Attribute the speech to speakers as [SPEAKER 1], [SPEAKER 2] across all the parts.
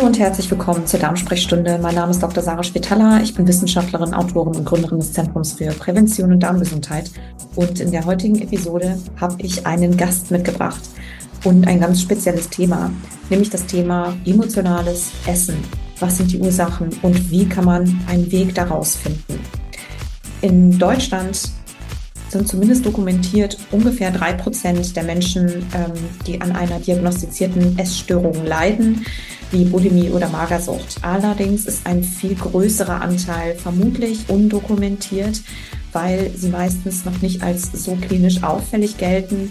[SPEAKER 1] Hallo und herzlich willkommen zur Darmsprechstunde. Mein Name ist Dr. Sarah Spitalla. Ich bin Wissenschaftlerin, Autorin und Gründerin des Zentrums für Prävention und Darmgesundheit. Und in der heutigen Episode habe ich einen Gast mitgebracht und ein ganz spezielles Thema, nämlich das Thema emotionales Essen. Was sind die Ursachen und wie kann man einen Weg daraus finden? In Deutschland sind zumindest dokumentiert ungefähr drei Prozent der Menschen, ähm, die an einer diagnostizierten Essstörung leiden wie Bulimie oder Magersucht. Allerdings ist ein viel größerer Anteil vermutlich undokumentiert, weil sie meistens noch nicht als so klinisch auffällig gelten,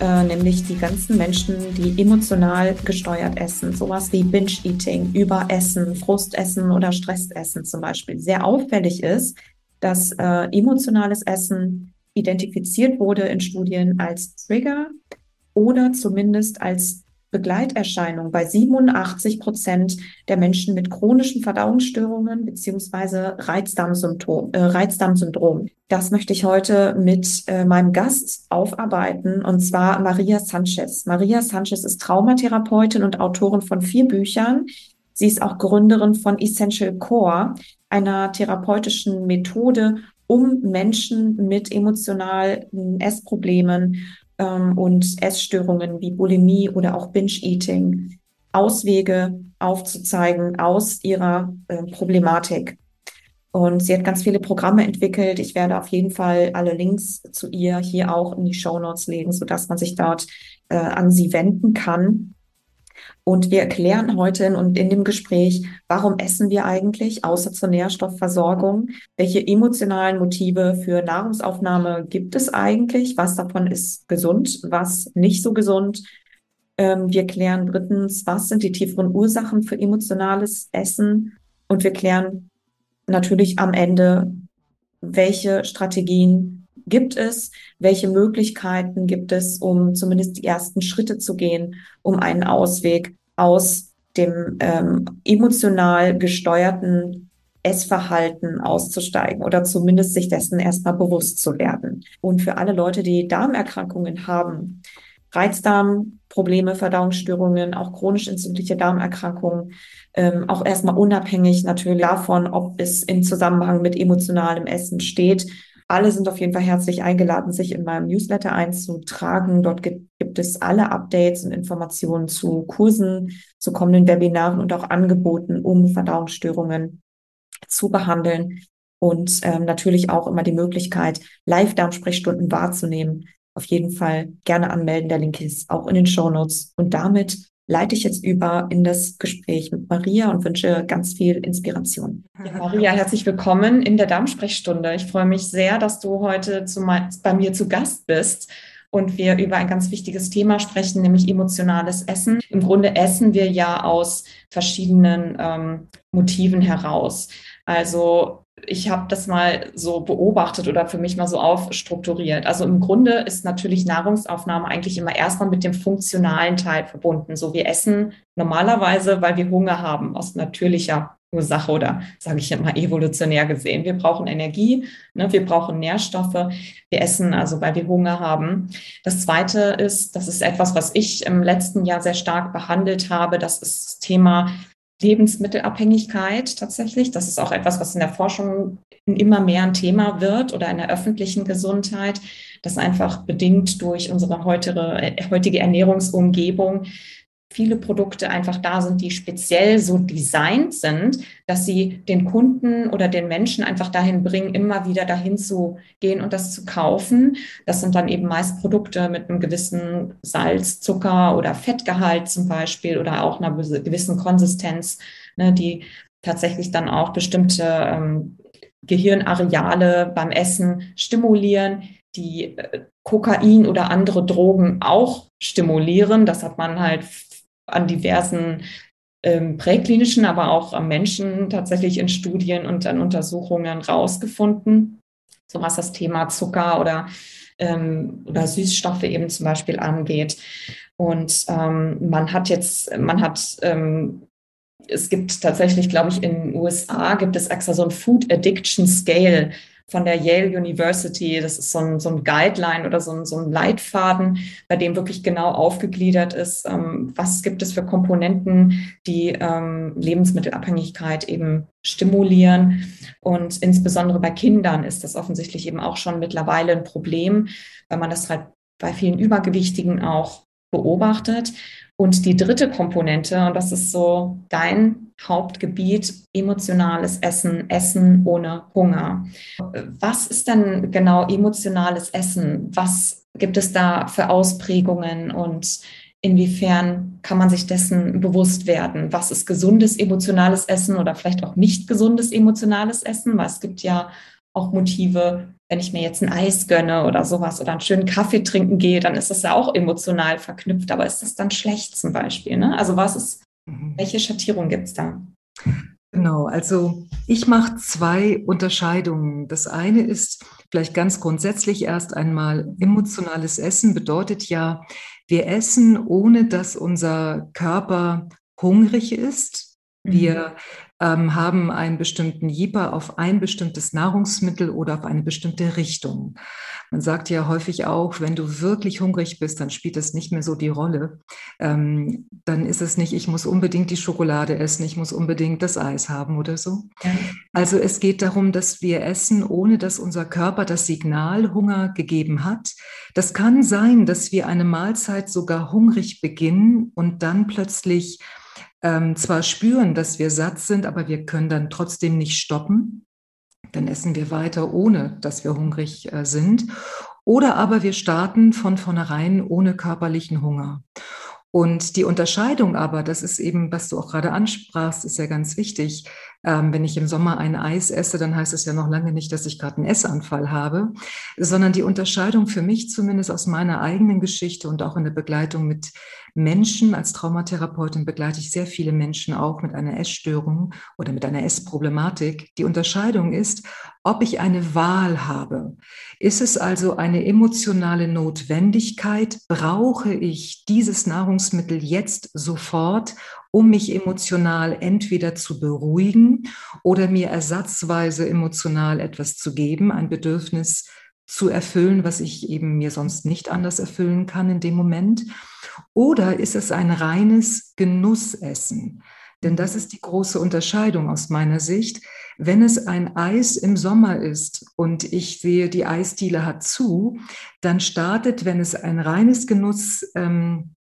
[SPEAKER 1] äh, nämlich die ganzen Menschen, die emotional gesteuert essen, sowas wie Binge-Eating, Überessen, Frustessen oder Stressessen zum Beispiel. Sehr auffällig ist, dass äh, emotionales Essen identifiziert wurde in Studien als Trigger oder zumindest als Begleiterscheinung bei 87 Prozent der Menschen mit chronischen Verdauungsstörungen beziehungsweise Reizdarmsymptom, äh, Reizdarmsyndrom. Das möchte ich heute mit äh, meinem Gast aufarbeiten, und zwar Maria Sanchez. Maria Sanchez ist Traumatherapeutin und Autorin von vier Büchern. Sie ist auch Gründerin von Essential Core, einer therapeutischen Methode, um Menschen mit emotionalen Essproblemen ähm, und Essstörungen wie Bulimie oder auch Binge-Eating Auswege aufzuzeigen aus ihrer äh, Problematik. Und sie hat ganz viele Programme entwickelt. Ich werde auf jeden Fall alle Links zu ihr hier auch in die Show Notes legen, sodass man sich dort äh, an sie wenden kann. Und wir erklären heute in, und in dem Gespräch, warum essen wir eigentlich, außer zur Nährstoffversorgung? Welche emotionalen Motive für Nahrungsaufnahme gibt es eigentlich? Was davon ist gesund, was nicht so gesund? Ähm, wir klären drittens, was sind die tieferen Ursachen für emotionales Essen? Und wir klären natürlich am Ende, welche Strategien gibt es? Welche Möglichkeiten gibt es, um zumindest die ersten Schritte zu gehen, um einen Ausweg aus dem ähm, emotional gesteuerten Essverhalten auszusteigen oder zumindest sich dessen erstmal bewusst zu werden. Und für alle Leute, die Darmerkrankungen haben, Reizdarmprobleme, Verdauungsstörungen, auch chronisch entzündliche Darmerkrankungen, ähm, auch erstmal unabhängig natürlich davon, ob es im Zusammenhang mit emotionalem Essen steht, alle sind auf jeden Fall herzlich eingeladen, sich in meinem Newsletter einzutragen. Dort gibt, es alle Updates und Informationen zu Kursen, zu kommenden Webinaren und auch Angeboten, um Verdauungsstörungen zu behandeln. Und ähm, natürlich auch immer die Möglichkeit, Live-Darmsprechstunden wahrzunehmen. Auf jeden Fall gerne anmelden. Der Link ist auch in den Show Notes. Und damit leite ich jetzt über in das Gespräch mit Maria und wünsche ganz viel Inspiration. Ja, Maria, herzlich willkommen in der Darmsprechstunde. Ich freue mich sehr, dass du heute zu, bei mir zu Gast bist und wir über ein ganz wichtiges Thema sprechen, nämlich emotionales Essen. Im Grunde essen wir ja aus verschiedenen ähm, Motiven heraus. Also ich habe das mal so beobachtet oder für mich mal so aufstrukturiert. Also im Grunde ist natürlich Nahrungsaufnahme eigentlich immer erstmal mit dem funktionalen Teil verbunden. So wir essen normalerweise, weil wir Hunger haben, aus natürlicher Ursache oder sage ich immer evolutionär gesehen. Wir brauchen Energie, ne, wir brauchen Nährstoffe, wir essen also, weil wir Hunger haben. Das Zweite ist, das ist etwas, was ich im letzten Jahr sehr stark behandelt habe, das ist das Thema Lebensmittelabhängigkeit tatsächlich. Das ist auch etwas, was in der Forschung immer mehr ein Thema wird oder in der öffentlichen Gesundheit, das einfach bedingt durch unsere heutige, heutige Ernährungsumgebung viele Produkte einfach da sind, die speziell so designt sind, dass sie den Kunden oder den Menschen einfach dahin bringen, immer wieder dahin zu gehen und das zu kaufen. Das sind dann eben meist Produkte mit einem gewissen Salz, Zucker oder Fettgehalt zum Beispiel oder auch einer gewissen Konsistenz, ne, die tatsächlich dann auch bestimmte ähm, Gehirnareale beim Essen stimulieren, die äh, Kokain oder andere Drogen auch stimulieren. Das hat man halt an diversen ähm, präklinischen, aber auch am Menschen tatsächlich in Studien und an Untersuchungen rausgefunden, so was das Thema Zucker oder, ähm, oder Süßstoffe eben zum Beispiel angeht. Und ähm, man hat jetzt, man hat ähm, es gibt tatsächlich, glaube ich, in den USA gibt es extra so ein Food Addiction Scale von der Yale University. Das ist so ein, so ein Guideline oder so ein, so ein Leitfaden, bei dem wirklich genau aufgegliedert ist, ähm, was gibt es für Komponenten, die ähm, Lebensmittelabhängigkeit eben stimulieren. Und insbesondere bei Kindern ist das offensichtlich eben auch schon mittlerweile ein Problem, weil man das halt bei vielen Übergewichtigen auch beobachtet. Und die dritte Komponente, und das ist so dein Hauptgebiet, emotionales Essen, Essen ohne Hunger. Was ist denn genau emotionales Essen? Was gibt es da für Ausprägungen und inwiefern kann man sich dessen bewusst werden? Was ist gesundes emotionales Essen oder vielleicht auch nicht gesundes emotionales Essen? Weil es gibt ja auch Motive, wenn ich mir jetzt ein Eis gönne oder sowas oder einen schönen Kaffee trinken gehe, dann ist das ja auch emotional verknüpft. Aber ist das dann schlecht zum Beispiel? Ne? Also was ist, mhm. welche Schattierung gibt es da?
[SPEAKER 2] Genau, also ich mache zwei Unterscheidungen. Das eine ist vielleicht ganz grundsätzlich erst einmal emotionales Essen bedeutet ja, wir essen, ohne dass unser Körper hungrig ist. Wir mhm ähm, haben einen bestimmten Jieper auf ein bestimmtes Nahrungsmittel oder auf eine bestimmte Richtung. Man sagt ja häufig auch, wenn du wirklich hungrig bist, dann spielt das nicht mehr so die Rolle. Ähm, dann ist es nicht, ich muss unbedingt die Schokolade essen, ich muss unbedingt das Eis haben oder so. Ja. Also es geht darum, dass wir essen, ohne dass unser Körper das Signal Hunger gegeben hat. Das kann sein, dass wir eine Mahlzeit sogar hungrig beginnen und dann plötzlich ähm, zwar spüren, dass wir satt sind, aber wir können dann trotzdem nicht stoppen. Dann essen wir weiter, ohne dass wir hungrig äh, sind. Oder aber wir starten von vornherein ohne körperlichen Hunger. Und die Unterscheidung aber, das ist eben, was du auch gerade ansprachst, ist ja ganz wichtig. Ähm, wenn ich im Sommer ein Eis esse, dann heißt es ja noch lange nicht, dass ich gerade einen Essanfall habe, sondern die Unterscheidung für mich zumindest aus meiner eigenen Geschichte und auch in der Begleitung mit Menschen, als Traumatherapeutin begleite ich sehr viele Menschen auch mit einer Essstörung oder mit einer Essproblematik. Die Unterscheidung ist, ob ich eine Wahl habe. Ist es also eine emotionale Notwendigkeit? Brauche ich dieses Nahrungsmittel jetzt sofort, um mich emotional entweder zu beruhigen oder mir ersatzweise emotional etwas zu geben, ein Bedürfnis zu erfüllen, was ich eben mir sonst nicht anders erfüllen kann in dem Moment? Oder ist es ein reines Genussessen? Denn das ist die große Unterscheidung aus meiner Sicht. Wenn es ein Eis im Sommer ist und ich sehe, die Eisdiele hat zu, dann startet, wenn es ein reines Genuss ähm,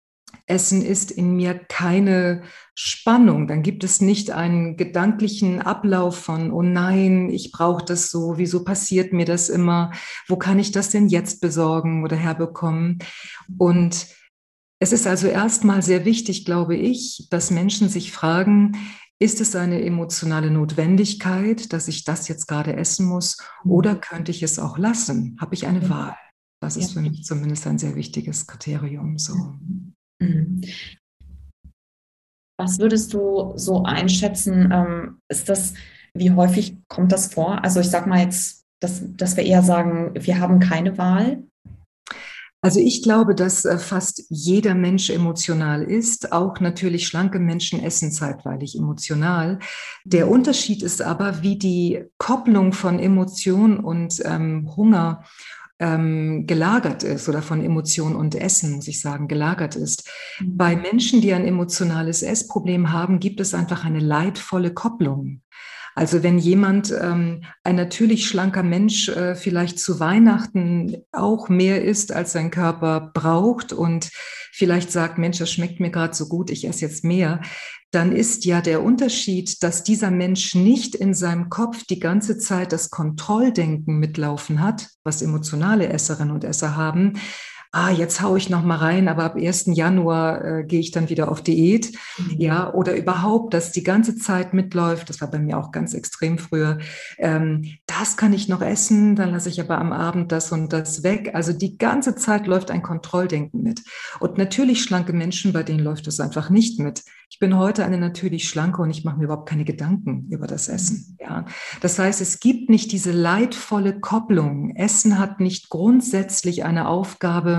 [SPEAKER 2] Essen ist in mir keine Spannung. Dann gibt es nicht einen gedanklichen Ablauf von, oh nein, ich brauche das so, wieso passiert mir das immer, wo kann ich das denn jetzt besorgen oder herbekommen? Und es ist also erstmal sehr wichtig, glaube ich, dass Menschen sich fragen, ist es eine emotionale Notwendigkeit, dass ich das jetzt gerade essen muss oder könnte ich es auch lassen? Habe ich eine Wahl? Das ist für mich zumindest ein sehr wichtiges Kriterium. So. Mhm.
[SPEAKER 1] Was würdest du so einschätzen? Ähm, ist das, wie häufig kommt das vor? Also ich sage mal jetzt, dass, dass wir eher sagen, wir haben keine Wahl.
[SPEAKER 2] Also ich glaube, dass äh, fast jeder Mensch emotional ist. Auch natürlich schlanke Menschen essen zeitweilig emotional. Der Unterschied ist aber, wie die Kopplung von Emotion und ähm, Hunger ähm, gelagert ist oder von Emotion und Essen, muss ich sagen, gelagert ist. Mhm. Bei Menschen, die ein emotionales Essproblem haben, gibt es einfach eine leidvolle Kopplung. Also wenn jemand, ähm, ein natürlich schlanker Mensch, äh, vielleicht zu Weihnachten auch mehr isst, als sein Körper braucht und vielleicht sagt, Mensch, das schmeckt mir gerade so gut, ich esse jetzt mehr, dann ist ja der Unterschied, dass dieser Mensch nicht in seinem Kopf die ganze Zeit das Kontrolldenken mitlaufen hat, was emotionale Esserinnen und Esser haben, ah, jetzt haue ich noch mal rein, aber ab 1. Januar äh, gehe ich dann wieder auf Diät. Mhm. Ja, oder überhaupt, dass die ganze Zeit mitläuft, das war bei mir auch ganz extrem früher, ähm, das kann ich noch essen, dann lasse ich aber am Abend das und das weg. Also die ganze Zeit läuft ein Kontrolldenken mit. Und natürlich schlanke Menschen, bei denen läuft es einfach nicht mit. Ich bin heute eine natürlich schlanke und ich mache mir überhaupt keine Gedanken über das Essen. Mhm. Ja. Das heißt, es gibt nicht diese leidvolle Kopplung. Essen hat nicht grundsätzlich eine Aufgabe,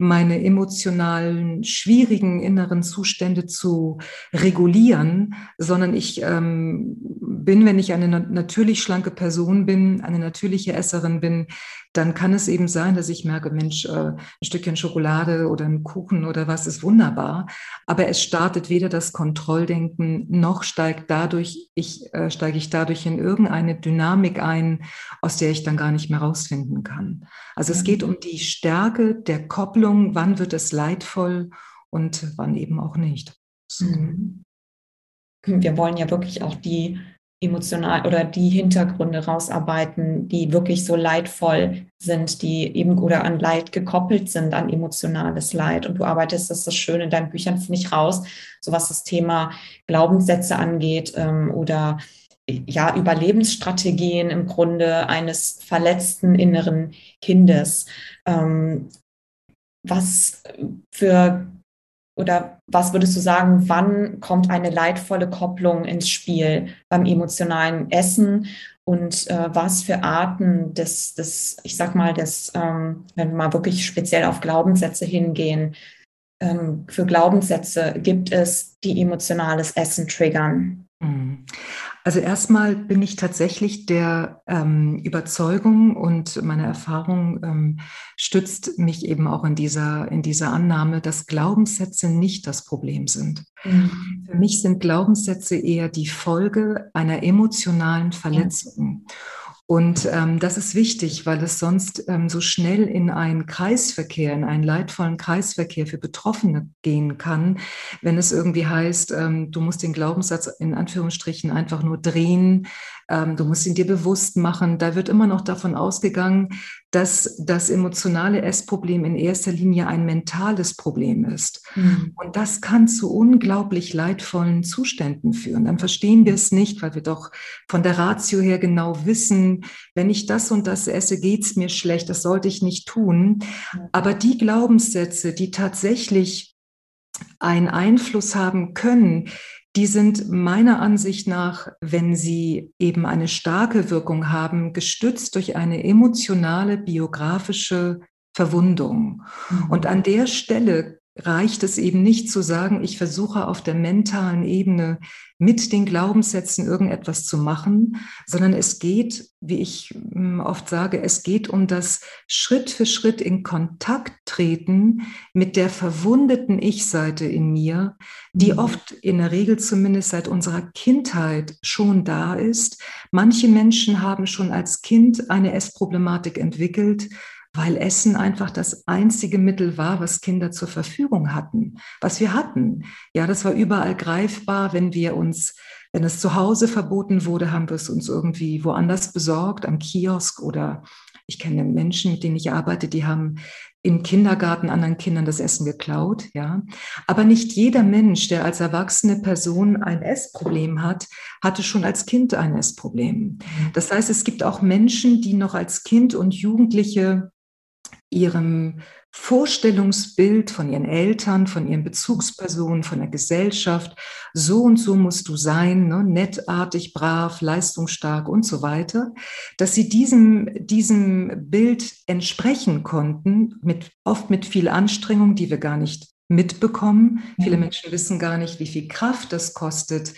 [SPEAKER 2] meine emotionalen, schwierigen inneren Zustände zu regulieren, sondern ich ähm, bin, wenn ich eine natürlich schlanke Person bin, eine natürliche Esserin bin, dann kann es eben sein, dass ich merke, Mensch, äh, ein Stückchen Schokolade oder ein Kuchen oder was ist wunderbar. Aber es startet weder das Kontrolldenken, noch steigt dadurch, ich, äh, steige ich dadurch in irgendeine Dynamik ein, aus der ich dann gar nicht mehr rausfinden kann. Also es geht um die Stärke der Kopplung, wann wird es leidvoll und wann eben auch nicht. So.
[SPEAKER 1] Mhm. Wir wollen ja wirklich auch die emotional oder die Hintergründe rausarbeiten, die wirklich so leidvoll sind, die eben oder an Leid gekoppelt sind, an emotionales Leid. Und du arbeitest, das ist das Schöne in deinen Büchern, finde ich, raus, so was das Thema Glaubenssätze angeht ähm, oder ja, Überlebensstrategien im Grunde eines verletzten inneren Kindes. Ähm, was für oder was würdest du sagen, wann kommt eine leidvolle Kopplung ins Spiel beim emotionalen Essen und äh, was für Arten des, des, ich sag mal, des, ähm, wenn wir mal wirklich speziell auf Glaubenssätze hingehen, ähm, für Glaubenssätze gibt es, die emotionales Essen triggern?
[SPEAKER 2] Also erstmal bin ich tatsächlich der ähm, Überzeugung und meine Erfahrung ähm, stützt mich eben auch in dieser, in dieser Annahme, dass Glaubenssätze nicht das Problem sind. Mhm. Für mich sind Glaubenssätze eher die Folge einer emotionalen Verletzung. Ja. Und ähm, das ist wichtig, weil es sonst ähm, so schnell in einen Kreisverkehr, in einen leidvollen Kreisverkehr für Betroffene gehen kann, wenn es irgendwie heißt, ähm, du musst den Glaubenssatz in Anführungsstrichen einfach nur drehen, ähm, du musst ihn dir bewusst machen. Da wird immer noch davon ausgegangen, dass das emotionale Essproblem in erster Linie ein mentales Problem ist. Mhm. Und das kann zu unglaublich leidvollen Zuständen führen. Dann verstehen wir es nicht, weil wir doch von der Ratio her genau wissen, wenn ich das und das esse, geht es mir schlecht, das sollte ich nicht tun. Aber die Glaubenssätze, die tatsächlich einen Einfluss haben können, die sind meiner Ansicht nach, wenn sie eben eine starke Wirkung haben, gestützt durch eine emotionale, biografische Verwundung. Mhm. Und an der Stelle reicht es eben nicht zu sagen, ich versuche auf der mentalen Ebene mit den Glaubenssätzen irgendetwas zu machen, sondern es geht, wie ich hm, oft sage, es geht um das Schritt für Schritt in Kontakt treten mit der verwundeten Ich-Seite in mir, die mhm. oft in der Regel zumindest seit unserer Kindheit schon da ist. Manche Menschen haben schon als Kind eine Essproblematik entwickelt weil Essen einfach das einzige Mittel war, was Kinder zur Verfügung hatten, was wir hatten. Ja, das war überall greifbar, wenn wir uns, wenn es zu Hause verboten wurde, haben wir es uns irgendwie woanders besorgt, am Kiosk oder ich kenne Menschen, mit denen ich arbeite, die haben im Kindergarten anderen Kindern das Essen geklaut, ja. Aber nicht jeder Mensch, der als erwachsene Person ein Essproblem hat, hatte schon als Kind ein Essproblem. Mhm. Das heißt, es gibt auch Menschen, die noch als Kind und Jugendliche ihrem Vorstellungsbild von ihren Eltern, von ihren Bezugspersonen, von der Gesellschaft, so und so musst du sein, ne, nettartig, brav, leistungsstark und so weiter, dass sie diesem, diesem Bild entsprechen konnten, mit, oft mit viel Anstrengung, die wir gar nicht mitbekommen. Ja. Viele Menschen wissen gar nicht, wie viel Kraft das kostet,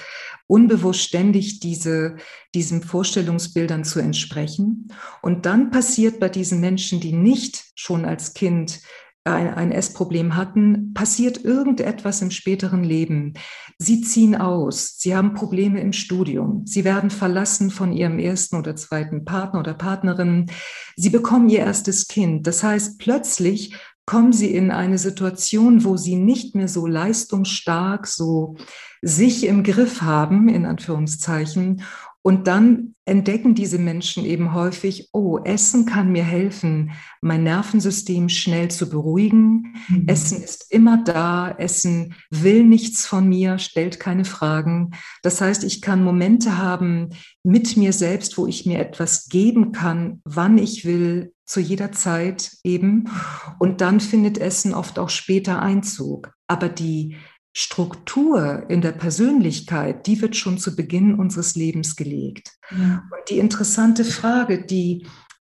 [SPEAKER 2] unbewusst ständig diese, diesen Vorstellungsbildern zu entsprechen. Und dann passiert bei diesen Menschen, die nicht schon als Kind ein, ein Essproblem hatten, passiert irgendetwas im späteren Leben. Sie ziehen aus, sie haben Probleme im Studium, sie werden verlassen von ihrem ersten oder zweiten Partner oder Partnerin, sie bekommen ihr erstes Kind. Das heißt, plötzlich kommen sie in eine Situation, wo sie nicht mehr so leistungsstark, so sich im Griff haben, in Anführungszeichen. Und dann entdecken diese Menschen eben häufig, oh, Essen kann mir helfen, mein Nervensystem schnell zu beruhigen. Mhm. Essen ist immer da, Essen will nichts von mir, stellt keine Fragen. Das heißt, ich kann Momente haben mit mir selbst, wo ich mir etwas geben kann, wann ich will, zu jeder Zeit eben. Und dann findet Essen oft auch später Einzug. Aber die Struktur in der Persönlichkeit, die wird schon zu Beginn unseres Lebens gelegt. Ja. Und die interessante Frage, die,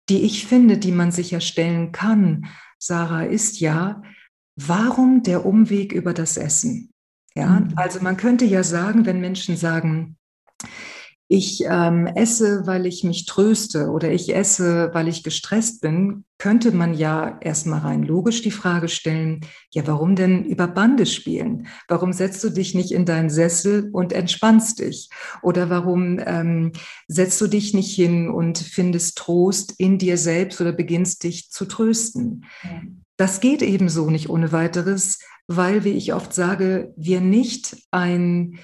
[SPEAKER 2] die ich finde, die man sich ja stellen kann, Sarah, ist ja, warum der Umweg über das Essen? Ja, mhm. also man könnte ja sagen, wenn Menschen sagen, ich ähm, esse, weil ich mich tröste oder ich esse, weil ich gestresst bin, könnte man ja erstmal rein logisch die Frage stellen, ja, warum denn über Bande spielen? Warum setzt du dich nicht in deinen Sessel und entspannst dich? Oder warum ähm, setzt du dich nicht hin und findest Trost in dir selbst oder beginnst dich zu trösten? Das geht ebenso nicht ohne weiteres, weil, wie ich oft sage, wir nicht ein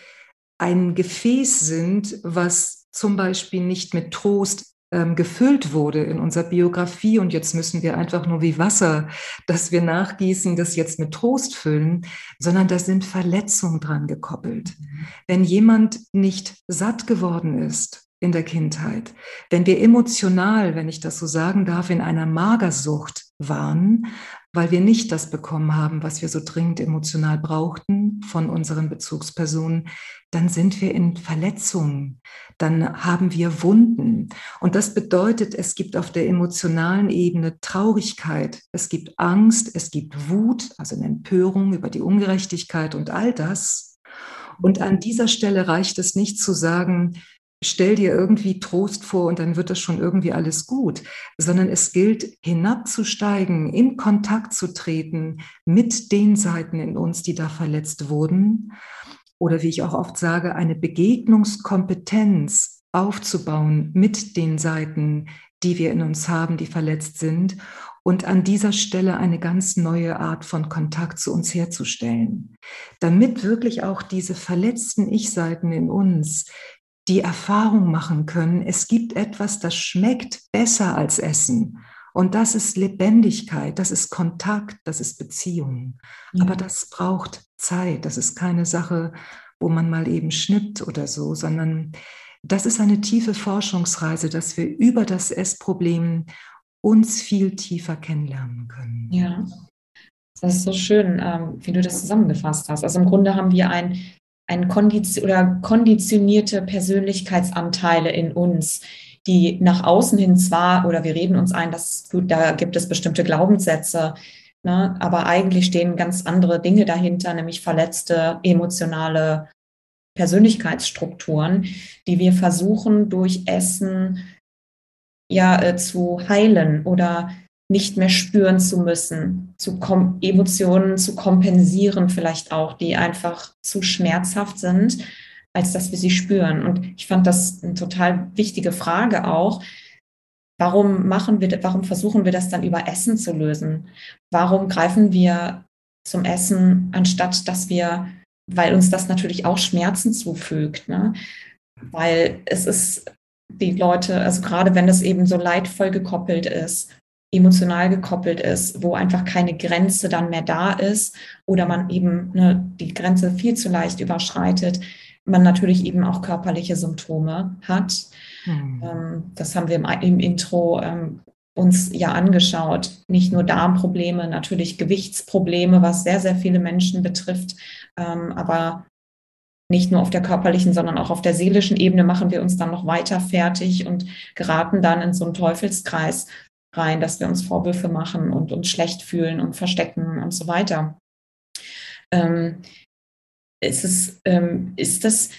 [SPEAKER 2] ein Gefäß sind, was zum Beispiel nicht mit Trost ähm, gefüllt wurde in unserer Biografie und jetzt müssen wir einfach nur wie Wasser, das wir nachgießen, das jetzt mit Trost füllen, sondern da sind Verletzungen dran gekoppelt. Mhm. Wenn jemand nicht satt geworden ist in der Kindheit, wenn wir emotional, wenn ich das so sagen darf, in einer Magersucht waren, weil wir nicht das bekommen haben, was wir so dringend emotional brauchten von unseren Bezugspersonen, dann sind wir in Verletzungen, dann haben wir Wunden. Und das bedeutet, es gibt auf der emotionalen Ebene Traurigkeit, es gibt Angst, es gibt Wut, also eine Empörung über die Ungerechtigkeit und all das. Und an dieser Stelle reicht es nicht zu sagen, stell dir irgendwie Trost vor und dann wird das schon irgendwie alles gut, sondern es gilt hinabzusteigen, in Kontakt zu treten mit den Seiten in uns, die da verletzt wurden. Oder wie ich auch oft sage, eine Begegnungskompetenz aufzubauen mit den Seiten, die wir in uns haben, die verletzt sind. Und an dieser Stelle eine ganz neue Art von Kontakt zu uns herzustellen, damit wirklich auch diese verletzten Ich-Seiten in uns die Erfahrung machen können, es gibt etwas, das schmeckt besser als Essen. Und das ist Lebendigkeit, das ist Kontakt, das ist Beziehung. Ja. Aber das braucht Zeit. Das ist keine Sache, wo man mal eben schnippt oder so, sondern das ist eine tiefe Forschungsreise, dass wir über das Essproblem uns viel tiefer kennenlernen können.
[SPEAKER 1] Ja, das ist so schön, ähm, wie du das zusammengefasst hast. Also im Grunde haben wir ein ein Kondition oder konditionierte Persönlichkeitsanteile in uns, die nach außen hin zwar, oder wir reden uns ein, dass gut, da gibt es bestimmte Glaubenssätze, ne, aber eigentlich stehen ganz andere Dinge dahinter, nämlich verletzte emotionale Persönlichkeitsstrukturen, die wir versuchen durch Essen ja äh, zu heilen oder nicht mehr spüren zu müssen, zu Emotionen zu kompensieren vielleicht auch, die einfach zu schmerzhaft sind, als dass wir sie spüren. Und ich fand das eine total wichtige Frage auch. Warum machen wir, warum versuchen wir das dann über Essen zu lösen? Warum greifen wir zum Essen, anstatt dass wir, weil uns das natürlich auch Schmerzen zufügt, ne? Weil es ist die Leute, also gerade wenn das eben so leidvoll gekoppelt ist emotional gekoppelt ist, wo einfach keine Grenze dann mehr da ist oder man eben ne, die Grenze viel zu leicht überschreitet, man natürlich eben auch körperliche Symptome hat. Mhm. Ähm, das haben wir im, im Intro ähm, uns ja angeschaut. Nicht nur Darmprobleme, natürlich Gewichtsprobleme, was sehr, sehr viele Menschen betrifft, ähm, aber nicht nur auf der körperlichen, sondern auch auf der seelischen Ebene machen wir uns dann noch weiter fertig und geraten dann in so einen Teufelskreis, rein, dass wir uns Vorwürfe machen und uns schlecht fühlen und verstecken und so weiter. Ähm, ist, es, ähm, ist das,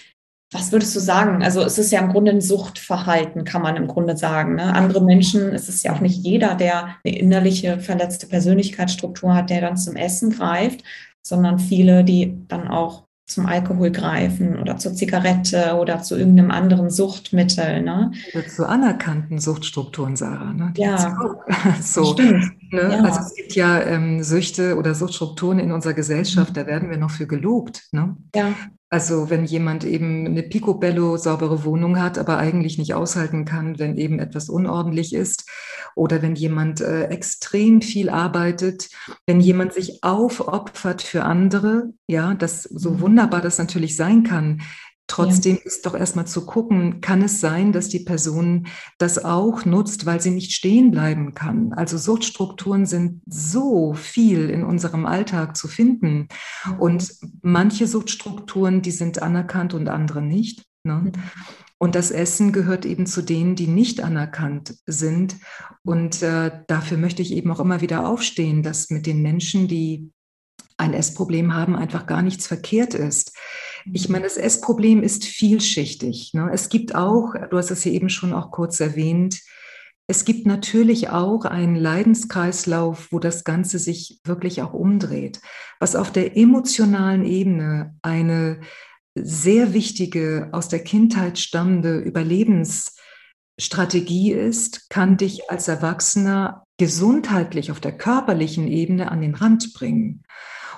[SPEAKER 1] was würdest du sagen? Also es ist ja im Grunde ein Suchtverhalten, kann man im Grunde sagen. Ne? Andere Menschen, es ist ja auch nicht jeder, der eine innerliche verletzte Persönlichkeitsstruktur hat, der dann zum Essen greift, sondern viele, die dann auch zum Alkohol greifen oder zur Zigarette oder zu irgendeinem anderen Suchtmittel. Ne?
[SPEAKER 2] Oder zu anerkannten Suchtstrukturen, Sarah. Ne?
[SPEAKER 1] ja,
[SPEAKER 2] so. stimmt. Ne? Ja. Also es gibt ja ähm, Süchte oder Suchtstrukturen in unserer Gesellschaft, da werden wir noch für gelobt. Ne?
[SPEAKER 1] Ja.
[SPEAKER 2] Also wenn jemand eben eine picobello saubere Wohnung hat, aber eigentlich nicht aushalten kann, wenn eben etwas unordentlich ist, oder wenn jemand äh, extrem viel arbeitet, wenn jemand sich aufopfert für andere, ja, das so mhm. wunderbar das natürlich sein kann, Trotzdem ja. ist doch erstmal zu gucken, kann es sein, dass die Person das auch nutzt, weil sie nicht stehen bleiben kann. Also Suchtstrukturen sind so viel in unserem Alltag zu finden. Und manche Suchtstrukturen, die sind anerkannt und andere nicht. Ne? Und das Essen gehört eben zu denen, die nicht anerkannt sind. Und äh, dafür möchte ich eben auch immer wieder aufstehen, dass mit den Menschen, die ein Essproblem haben, einfach gar nichts verkehrt ist. Ich meine, das Essproblem ist vielschichtig. Ne? Es gibt auch, du hast es hier eben schon auch kurz erwähnt, es gibt natürlich auch einen Leidenskreislauf, wo das Ganze sich wirklich auch umdreht, was auf der emotionalen Ebene eine sehr wichtige, aus der Kindheit stammende Überlebensstrategie ist, kann dich als Erwachsener gesundheitlich auf der körperlichen Ebene an den Rand bringen.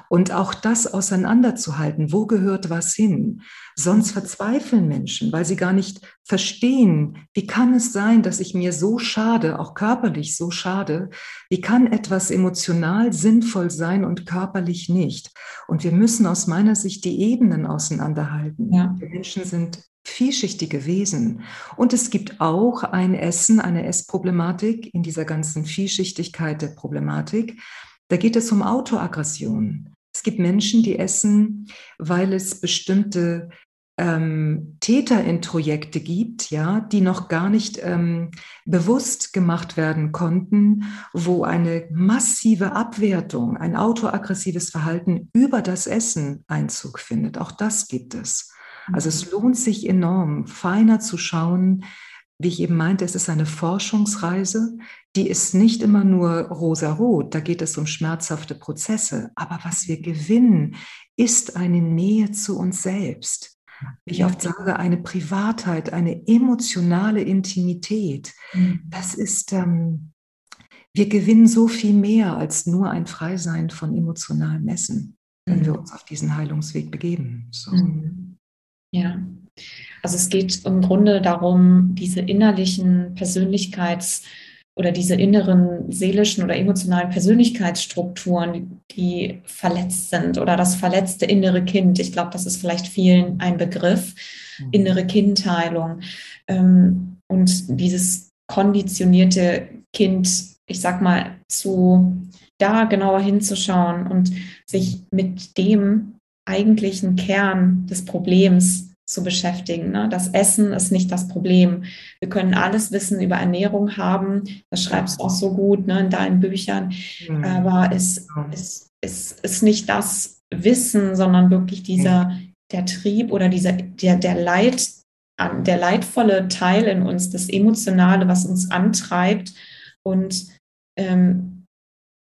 [SPEAKER 2] Und auch das auseinanderzuhalten, wo gehört was hin. Sonst verzweifeln Menschen, weil sie gar nicht verstehen, wie kann es sein, dass ich mir so schade, auch körperlich so schade, wie kann etwas emotional sinnvoll sein und körperlich nicht. Und wir müssen aus meiner Sicht die Ebenen auseinanderhalten. Ja. Die Menschen sind vielschichtige Wesen. Und es gibt auch ein Essen, eine Essproblematik in dieser ganzen Vielschichtigkeit der Problematik. Da geht es um Autoaggression. Es gibt Menschen, die essen, weil es bestimmte ähm, Täterintrojekte gibt, ja, die noch gar nicht ähm, bewusst gemacht werden konnten, wo eine massive Abwertung, ein autoaggressives Verhalten über das Essen Einzug findet. Auch das gibt es. Also es lohnt sich enorm, feiner zu schauen, wie ich eben meinte, es ist eine Forschungsreise, die ist nicht immer nur rosa-rot, da geht es um schmerzhafte Prozesse, aber was wir gewinnen, ist eine Nähe zu uns selbst. Wie ich oft sage, eine Privatheit, eine emotionale Intimität. Mhm. Das ist, ähm, wir gewinnen so viel mehr als nur ein Freisein von emotionalem Essen, wenn wir mhm. uns auf diesen Heilungsweg begeben. So.
[SPEAKER 1] Mhm. Ja, also es geht im Grunde darum, diese innerlichen Persönlichkeits- oder diese inneren seelischen oder emotionalen Persönlichkeitsstrukturen, die verletzt sind oder das verletzte innere Kind. Ich glaube, das ist vielleicht vielen ein Begriff, mhm. innere Kindheilung. Ähm, und dieses konditionierte Kind, ich sag mal, zu da genauer hinzuschauen und sich mit dem eigentlichen Kern des Problems zu beschäftigen. Ne? Das Essen ist nicht das Problem. Wir können alles Wissen über Ernährung haben. Das schreibst du auch so gut ne, in deinen Büchern. Mhm. Aber es, es, es ist nicht das Wissen, sondern wirklich dieser, der Trieb oder dieser, der, der Leid, der leidvolle Teil in uns, das Emotionale, was uns antreibt und ähm,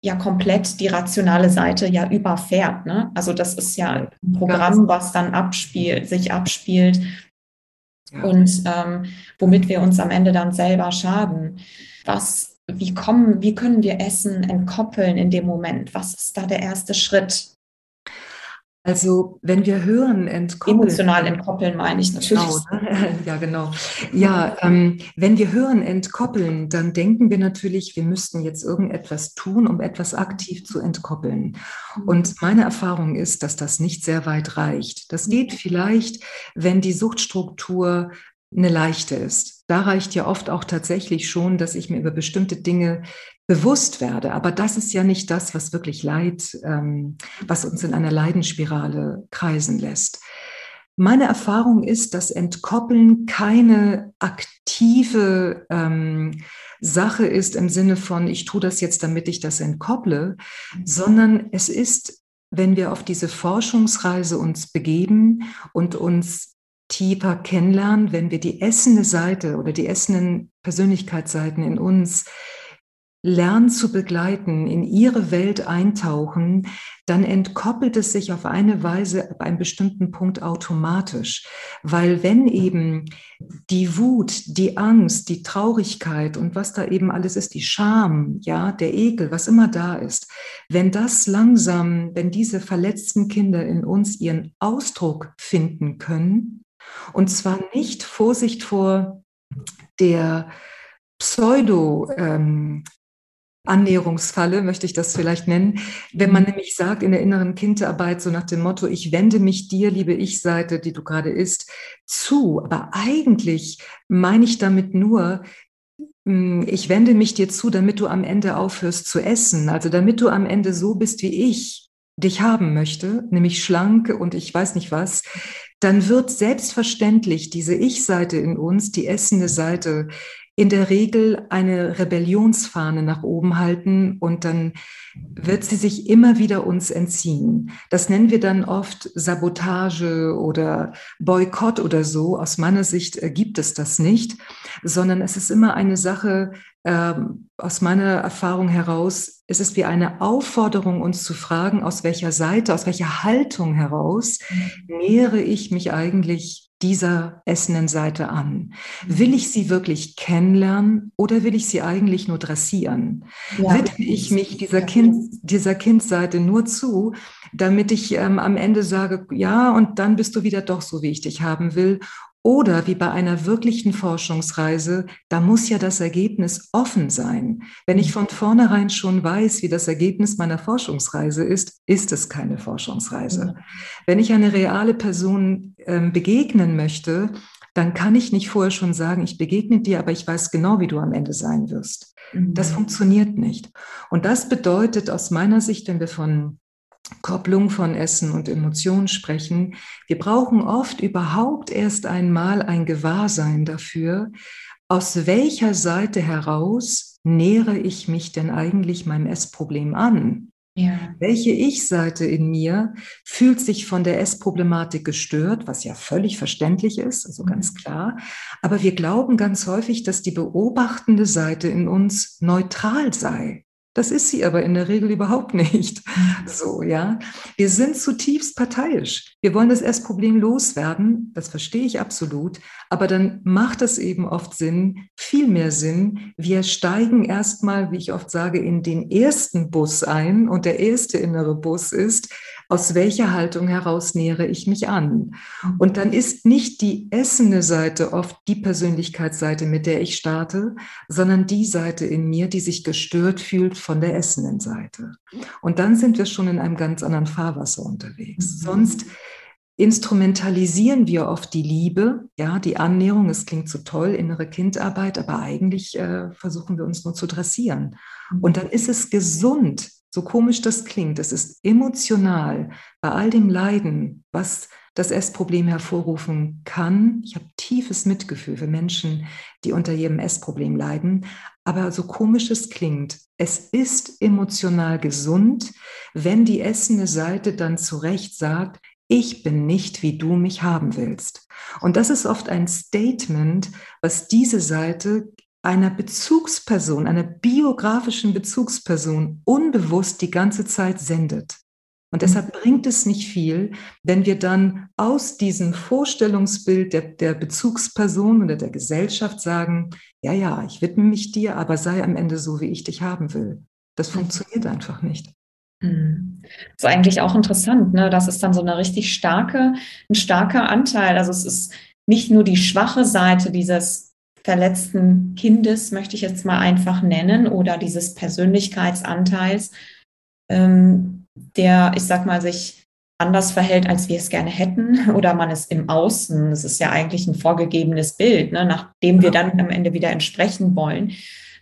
[SPEAKER 1] ja komplett die rationale Seite ja überfährt. Ne? Also das ist ja ein Programm, was dann abspielt, sich abspielt ja. und ähm, womit wir uns am Ende dann selber schaden. Was, wie kommen, wie können wir Essen entkoppeln in dem Moment? Was ist da der erste Schritt?
[SPEAKER 2] Also wenn wir hören,
[SPEAKER 1] entkoppeln. Emotional entkoppeln meine ich natürlich. Genau,
[SPEAKER 2] ne? Ja, genau. Ja, ähm, wenn wir hören, entkoppeln, dann denken wir natürlich, wir müssten jetzt irgendetwas tun, um etwas aktiv zu entkoppeln. Und meine Erfahrung ist, dass das nicht sehr weit reicht. Das geht vielleicht, wenn die Suchtstruktur eine leichte ist. Da reicht ja oft auch tatsächlich schon, dass ich mir über bestimmte Dinge bewusst werde. Aber das ist ja nicht das, was wirklich Leid, ähm, was uns in einer Leidenspirale kreisen lässt. Meine Erfahrung ist, dass Entkoppeln keine aktive ähm, Sache ist im Sinne von, ich tue das jetzt, damit ich das entkopple, sondern es ist, wenn wir auf diese Forschungsreise uns begeben und uns tiefer kennenlernen, wenn wir die essende Seite oder die essenden Persönlichkeitsseiten in uns lernen zu begleiten, in ihre Welt eintauchen, dann entkoppelt es sich auf eine Weise ab einem bestimmten Punkt automatisch. Weil wenn eben die Wut, die Angst, die Traurigkeit und was da eben alles ist, die Scham, ja, der Ekel, was immer da ist, wenn das langsam, wenn diese verletzten Kinder in uns ihren Ausdruck finden können, und zwar nicht Vorsicht vor der Pseudo, ähm, Annäherungsfalle, möchte ich das vielleicht nennen. Wenn man mhm. nämlich sagt in der inneren Kindarbeit so nach dem Motto, ich wende mich dir, liebe Ich-Seite, die du gerade isst, zu. Aber eigentlich meine ich damit nur, hm, ich wende mich dir zu, damit du am Ende aufhörst zu essen. Also damit du am Ende so bist, wie ich dich haben möchte, nämlich schlank und ich weiß nicht was, dann wird selbstverständlich diese Ich-Seite in uns, die essende Seite, in der Regel eine Rebellionsfahne nach oben halten und dann wird sie sich immer wieder uns entziehen. Das nennen wir dann oft Sabotage oder Boykott oder so. Aus meiner Sicht äh, gibt es das nicht, sondern es ist immer eine Sache, äh, aus meiner Erfahrung heraus, es ist wie eine Aufforderung, uns zu fragen, aus welcher Seite, aus welcher Haltung heraus mhm. nähere ich mich eigentlich dieser essenden Seite an? Will ich sie wirklich kennenlernen oder will ich sie eigentlich nur dressieren? Ja, Widme ich mich dieser, kind, dieser Kindseite nur zu, damit ich ähm, am Ende sage, ja, und dann bist du wieder doch so, wie ich dich haben will? Oder wie bei einer wirklichen Forschungsreise, da muss ja das Ergebnis offen sein. Wenn ich von vornherein schon weiß, wie das Ergebnis meiner Forschungsreise ist, ist es keine Forschungsreise. Wenn ich eine reale Person äh, begegnen möchte, dann kann ich nicht vorher schon sagen, ich begegne dir, aber ich weiß genau, wie du am Ende sein wirst. Das mhm. funktioniert nicht. Und das bedeutet aus meiner Sicht, wenn wir von Kopplung von Essen und Emotionen sprechen. Wir brauchen oft überhaupt erst einmal ein Gewahrsein dafür, aus welcher Seite heraus nähere ich mich denn eigentlich meinem Essproblem an? Ja. Welche Ich-Seite in mir fühlt sich von der Essproblematik gestört, was ja völlig verständlich ist, also ganz mhm. klar. Aber wir glauben ganz häufig, dass die beobachtende Seite in uns neutral sei. Das ist sie aber in der Regel überhaupt nicht. Mhm. So, ja. Wir sind zutiefst parteiisch. Wir wollen das Essproblem loswerden. Das verstehe ich absolut. Aber dann macht es eben oft Sinn, viel mehr Sinn. Wir steigen erstmal, wie ich oft sage, in den ersten Bus ein. Und der erste innere Bus ist, aus welcher Haltung heraus nähere ich mich an? Und dann ist nicht die essende Seite oft die Persönlichkeitsseite, mit der ich starte, sondern die Seite in mir, die sich gestört fühlt von der essenden Seite. Und dann sind wir schon in einem ganz anderen Fahrwasser unterwegs. Mhm. Sonst instrumentalisieren wir oft die Liebe, ja, die Annäherung, es klingt so toll, innere Kindarbeit, aber eigentlich äh, versuchen wir uns nur zu dressieren. Und dann ist es gesund, so komisch das klingt, es ist emotional bei all dem Leiden, was das Essproblem hervorrufen kann. Ich habe tiefes Mitgefühl für Menschen, die unter jedem Essproblem leiden. Aber so komisch es klingt, es ist emotional gesund, wenn die essende Seite dann zu Recht sagt, ich bin nicht, wie du mich haben willst. Und das ist oft ein Statement, was diese Seite einer Bezugsperson, einer biografischen Bezugsperson unbewusst die ganze Zeit sendet. Und deshalb mhm. bringt es nicht viel, wenn wir dann aus diesem Vorstellungsbild der, der Bezugsperson oder der Gesellschaft sagen, ja, ja, ich widme mich dir, aber sei am Ende so, wie ich dich haben will. Das mhm. funktioniert einfach nicht.
[SPEAKER 1] Mhm. Das ist eigentlich auch interessant, ne? Das ist dann so eine richtig starke, ein starker Anteil. Also es ist nicht nur die schwache Seite dieses verletzten Kindes, möchte ich jetzt mal einfach nennen, oder dieses Persönlichkeitsanteils, ähm, der, ich sag mal, sich anders verhält, als wir es gerne hätten, oder man es im Außen, das ist ja eigentlich ein vorgegebenes Bild, ne, nachdem wir dann am Ende wieder entsprechen wollen,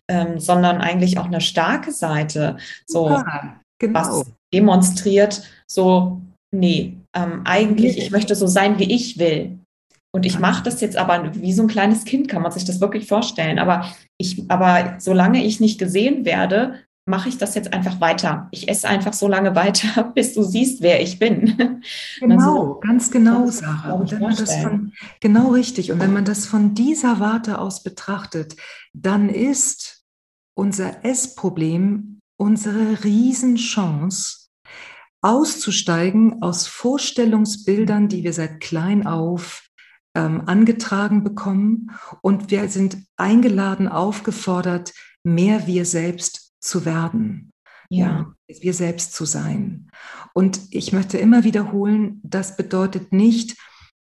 [SPEAKER 1] ähm, sondern eigentlich auch eine starke Seite, so ja, genau. was demonstriert, so, nee, ähm, eigentlich, ich möchte so sein, wie ich will. Und ich mache das jetzt aber wie so ein kleines Kind, kann man sich das wirklich vorstellen. Aber ich, aber solange ich nicht gesehen werde, mache ich das jetzt einfach weiter. Ich esse einfach so lange weiter, bis du siehst, wer ich bin.
[SPEAKER 2] Genau, also, ganz genau, Sarah. Und wenn man das von, genau richtig. Und wenn man das von dieser Warte aus betrachtet, dann ist unser Essproblem unsere Riesenchance, auszusteigen aus Vorstellungsbildern, die wir seit klein auf ähm, angetragen bekommen und wir sind eingeladen, aufgefordert, mehr wir selbst zu werden. Ja. ja, wir selbst zu sein. Und ich möchte immer wiederholen, das bedeutet nicht,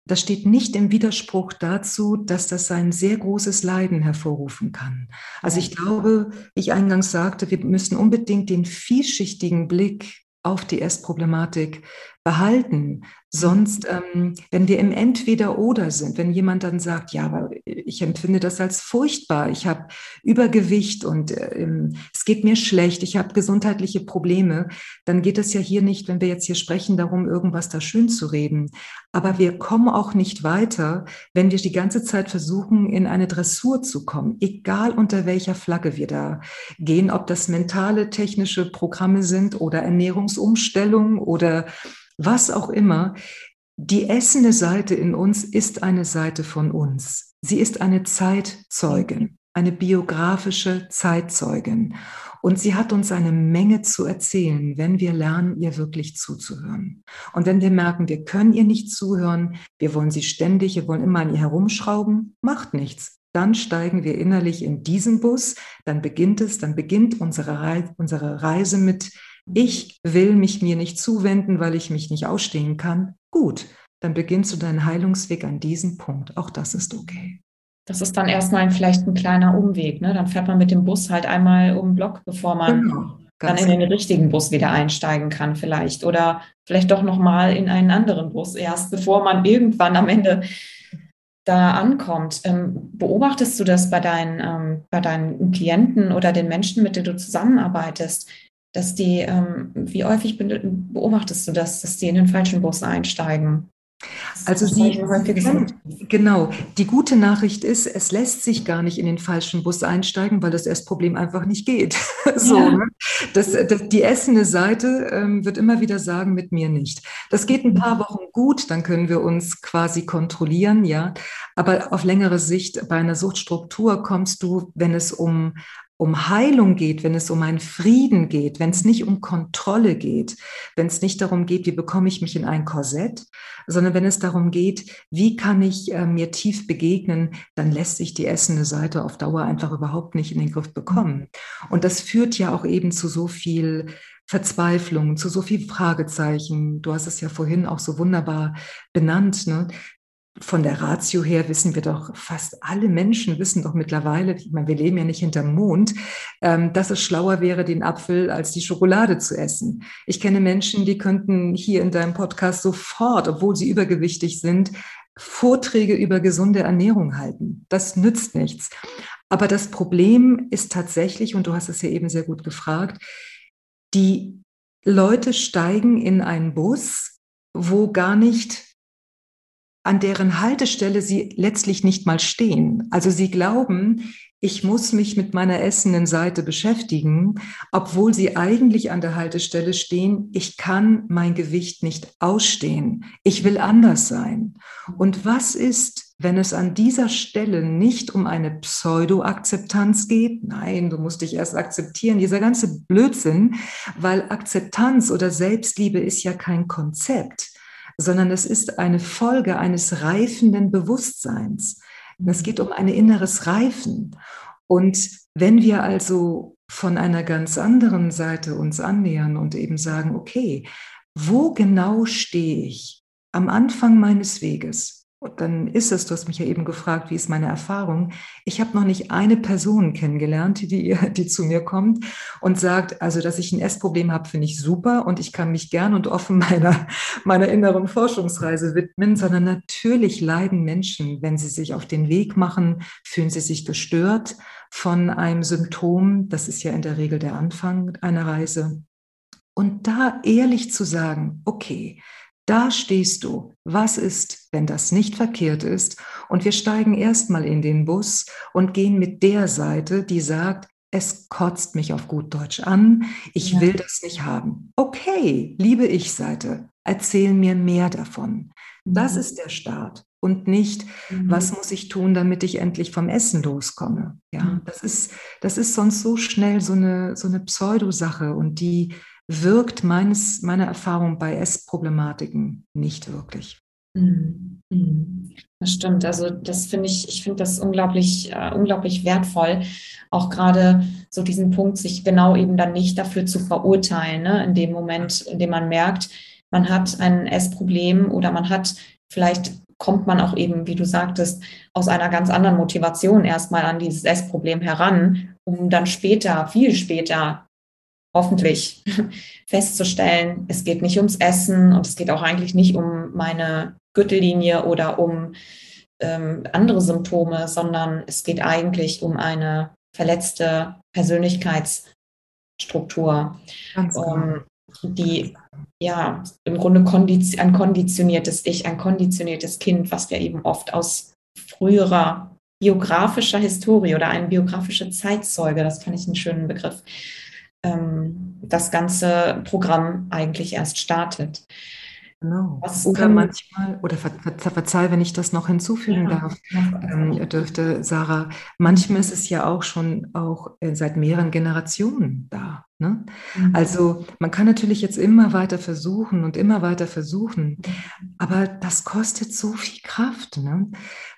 [SPEAKER 2] das steht nicht im Widerspruch dazu, dass das ein sehr großes Leiden hervorrufen kann. Also ich glaube, wie ich eingangs sagte, wir müssen unbedingt den vielschichtigen Blick auf die Essproblematik behalten. Sonst, ähm, wenn wir im Entweder-Oder sind, wenn jemand dann sagt, ja, aber ich empfinde das als furchtbar, ich habe Übergewicht und äh, es geht mir schlecht, ich habe gesundheitliche Probleme, dann geht es ja hier nicht, wenn wir jetzt hier sprechen, darum, irgendwas da schön zu reden. Aber wir kommen auch nicht weiter, wenn wir die ganze Zeit versuchen, in eine Dressur zu kommen, egal unter welcher Flagge wir da gehen, ob das mentale, technische Programme sind oder Ernährungsumstellung oder was auch immer, die essende Seite in uns ist eine Seite von uns. Sie ist eine Zeitzeugin, eine biografische Zeitzeugin. Und sie hat uns eine Menge zu erzählen, wenn wir lernen, ihr wirklich zuzuhören. Und wenn wir merken, wir können ihr nicht zuhören, wir wollen sie ständig, wir wollen immer an ihr herumschrauben, macht nichts. Dann steigen wir innerlich in diesen Bus, dann beginnt es, dann beginnt unsere Reise, mit ich will mich mir nicht zuwenden, weil ich mich nicht ausstehen kann. Gut, dann beginnst du deinen Heilungsweg an diesem Punkt. Auch das ist okay.
[SPEAKER 1] Das ist dann erstmal vielleicht ein kleiner Umweg. Ne? Dann fährt man mit dem Bus halt einmal um den Block, bevor man genau, dann in den richtigen Bus wieder einsteigen kann vielleicht. Oder vielleicht doch nochmal in einen anderen Bus erst, bevor man irgendwann am Ende da ankommt. Ähm, beobachtest du das bei deinen, ähm, bei deinen Klienten oder den Menschen, mit denen du zusammenarbeitest? Dass die, ähm, wie häufig beobachtest du das, dass die in den falschen Bus einsteigen?
[SPEAKER 2] Also sie, genau, die gute Nachricht ist, es lässt sich gar nicht in den falschen Bus einsteigen, weil das Essproblem einfach nicht geht. so, ja. ne? das, das, die essende Seite ähm, wird immer wieder sagen, mit mir nicht. Das geht ein paar Wochen gut, dann können wir uns quasi kontrollieren, ja. Aber auf längere Sicht bei einer Suchtstruktur kommst du, wenn es um um Heilung geht, wenn es um einen Frieden geht, wenn es nicht um Kontrolle geht, wenn es nicht darum geht, wie bekomme ich mich in ein Korsett, sondern wenn es darum geht, wie kann ich äh, mir tief begegnen, dann lässt sich die essende Seite auf Dauer einfach überhaupt nicht in den Griff bekommen. Und das führt ja auch eben zu so viel Verzweiflung, zu so viel Fragezeichen. Du hast es ja vorhin auch so wunderbar benannt. Ne? Von der Ratio her wissen wir doch, fast alle Menschen wissen doch mittlerweile, ich meine, wir leben ja nicht hinterm Mond, ähm, dass es schlauer wäre, den Apfel als die Schokolade zu essen. Ich kenne Menschen, die könnten hier in deinem Podcast sofort, obwohl sie übergewichtig sind, Vorträge über gesunde Ernährung halten. Das nützt nichts. Aber das Problem ist tatsächlich, und du hast es ja eben sehr gut gefragt, die Leute steigen in einen Bus, wo gar nicht an deren Haltestelle sie letztlich nicht mal stehen. Also sie glauben, ich muss mich mit meiner essenden Seite beschäftigen, obwohl sie eigentlich an der Haltestelle stehen, ich kann mein Gewicht nicht ausstehen, ich will anders sein. Und was ist, wenn es an dieser Stelle nicht um eine Pseudo-Akzeptanz geht? Nein, du musst dich erst akzeptieren, dieser ganze Blödsinn, weil Akzeptanz oder Selbstliebe ist ja kein Konzept sondern es ist eine Folge eines reifenden Bewusstseins. Es geht um ein inneres Reifen. Und wenn wir also von einer ganz anderen Seite uns annähern und eben sagen, okay, wo genau stehe ich am Anfang meines Weges? Und dann ist es, du hast mich ja eben gefragt, wie ist meine Erfahrung? Ich habe noch nicht eine Person kennengelernt, die, die zu mir kommt und sagt, also, dass ich ein Essproblem habe, finde ich super und ich kann mich gern und offen meiner, meiner inneren Forschungsreise widmen, sondern natürlich leiden Menschen, wenn sie sich auf den Weg machen, fühlen sie sich gestört von einem Symptom. Das ist ja in der Regel der Anfang einer Reise. Und da ehrlich zu sagen, okay, da stehst du. Was ist, wenn das nicht verkehrt ist? Und wir steigen erstmal in den Bus und gehen mit der Seite, die sagt, es kotzt mich auf gut Deutsch an, ich ja. will das nicht haben. Okay, liebe Ich-Seite, erzähl mir mehr davon. Das mhm. ist der Start und nicht, mhm. was muss ich tun, damit ich endlich vom Essen loskomme. Ja, mhm. das ist, das ist sonst so schnell so eine, so eine Pseudosache und die wirkt meines, meiner Erfahrung bei Essproblematiken nicht wirklich.
[SPEAKER 1] Mhm. Mhm. Das stimmt. Also das finde ich, ich finde das unglaublich, äh, unglaublich wertvoll, auch gerade so diesen Punkt, sich genau eben dann nicht dafür zu verurteilen, ne? in dem Moment, in dem man merkt, man hat ein Essproblem oder man hat vielleicht kommt man auch eben, wie du sagtest, aus einer ganz anderen Motivation erstmal an dieses Essproblem heran, um dann später, viel später hoffentlich festzustellen, es geht nicht ums Essen und es geht auch eigentlich nicht um meine Gürtellinie oder um ähm, andere Symptome, sondern es geht eigentlich um eine verletzte Persönlichkeitsstruktur, um, die ja im Grunde kondiz ein konditioniertes Ich, ein konditioniertes Kind, was wir eben oft aus früherer biografischer Historie oder eine biografische Zeitzeuge, das fand ich einen schönen Begriff, ähm, das ganze Programm eigentlich erst startet.
[SPEAKER 2] Genau. Was oder manchmal, oder ver, ver, verzeih, wenn ich das noch hinzufügen ja. darf, ähm, dürfte Sarah, manchmal ist es ja auch schon auch äh, seit mehreren Generationen da. Ne? Mhm. Also man kann natürlich jetzt immer weiter versuchen und immer weiter versuchen, aber das kostet so viel Kraft. Ne?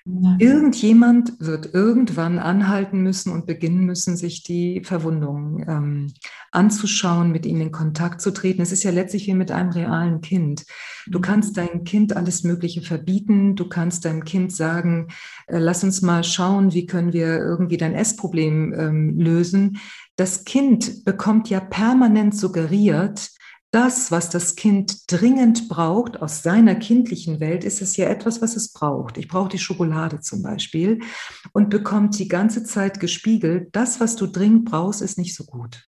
[SPEAKER 2] Ja. Irgendjemand wird irgendwann anhalten müssen und beginnen müssen, sich die Verwundungen ähm, anzuschauen, mit ihnen in Kontakt zu treten. Es ist ja letztlich wie mit einem realen Kind. Du mhm. kannst deinem Kind alles Mögliche verbieten. Du kannst deinem Kind sagen, lass uns mal schauen, wie können wir irgendwie dein Essproblem ähm, lösen. Das Kind bekommt ja permanent suggeriert, das, was das Kind dringend braucht aus seiner kindlichen Welt, ist es ja etwas, was es braucht. Ich brauche die Schokolade zum Beispiel und bekommt die ganze Zeit gespiegelt, das, was du dringend brauchst, ist nicht so gut.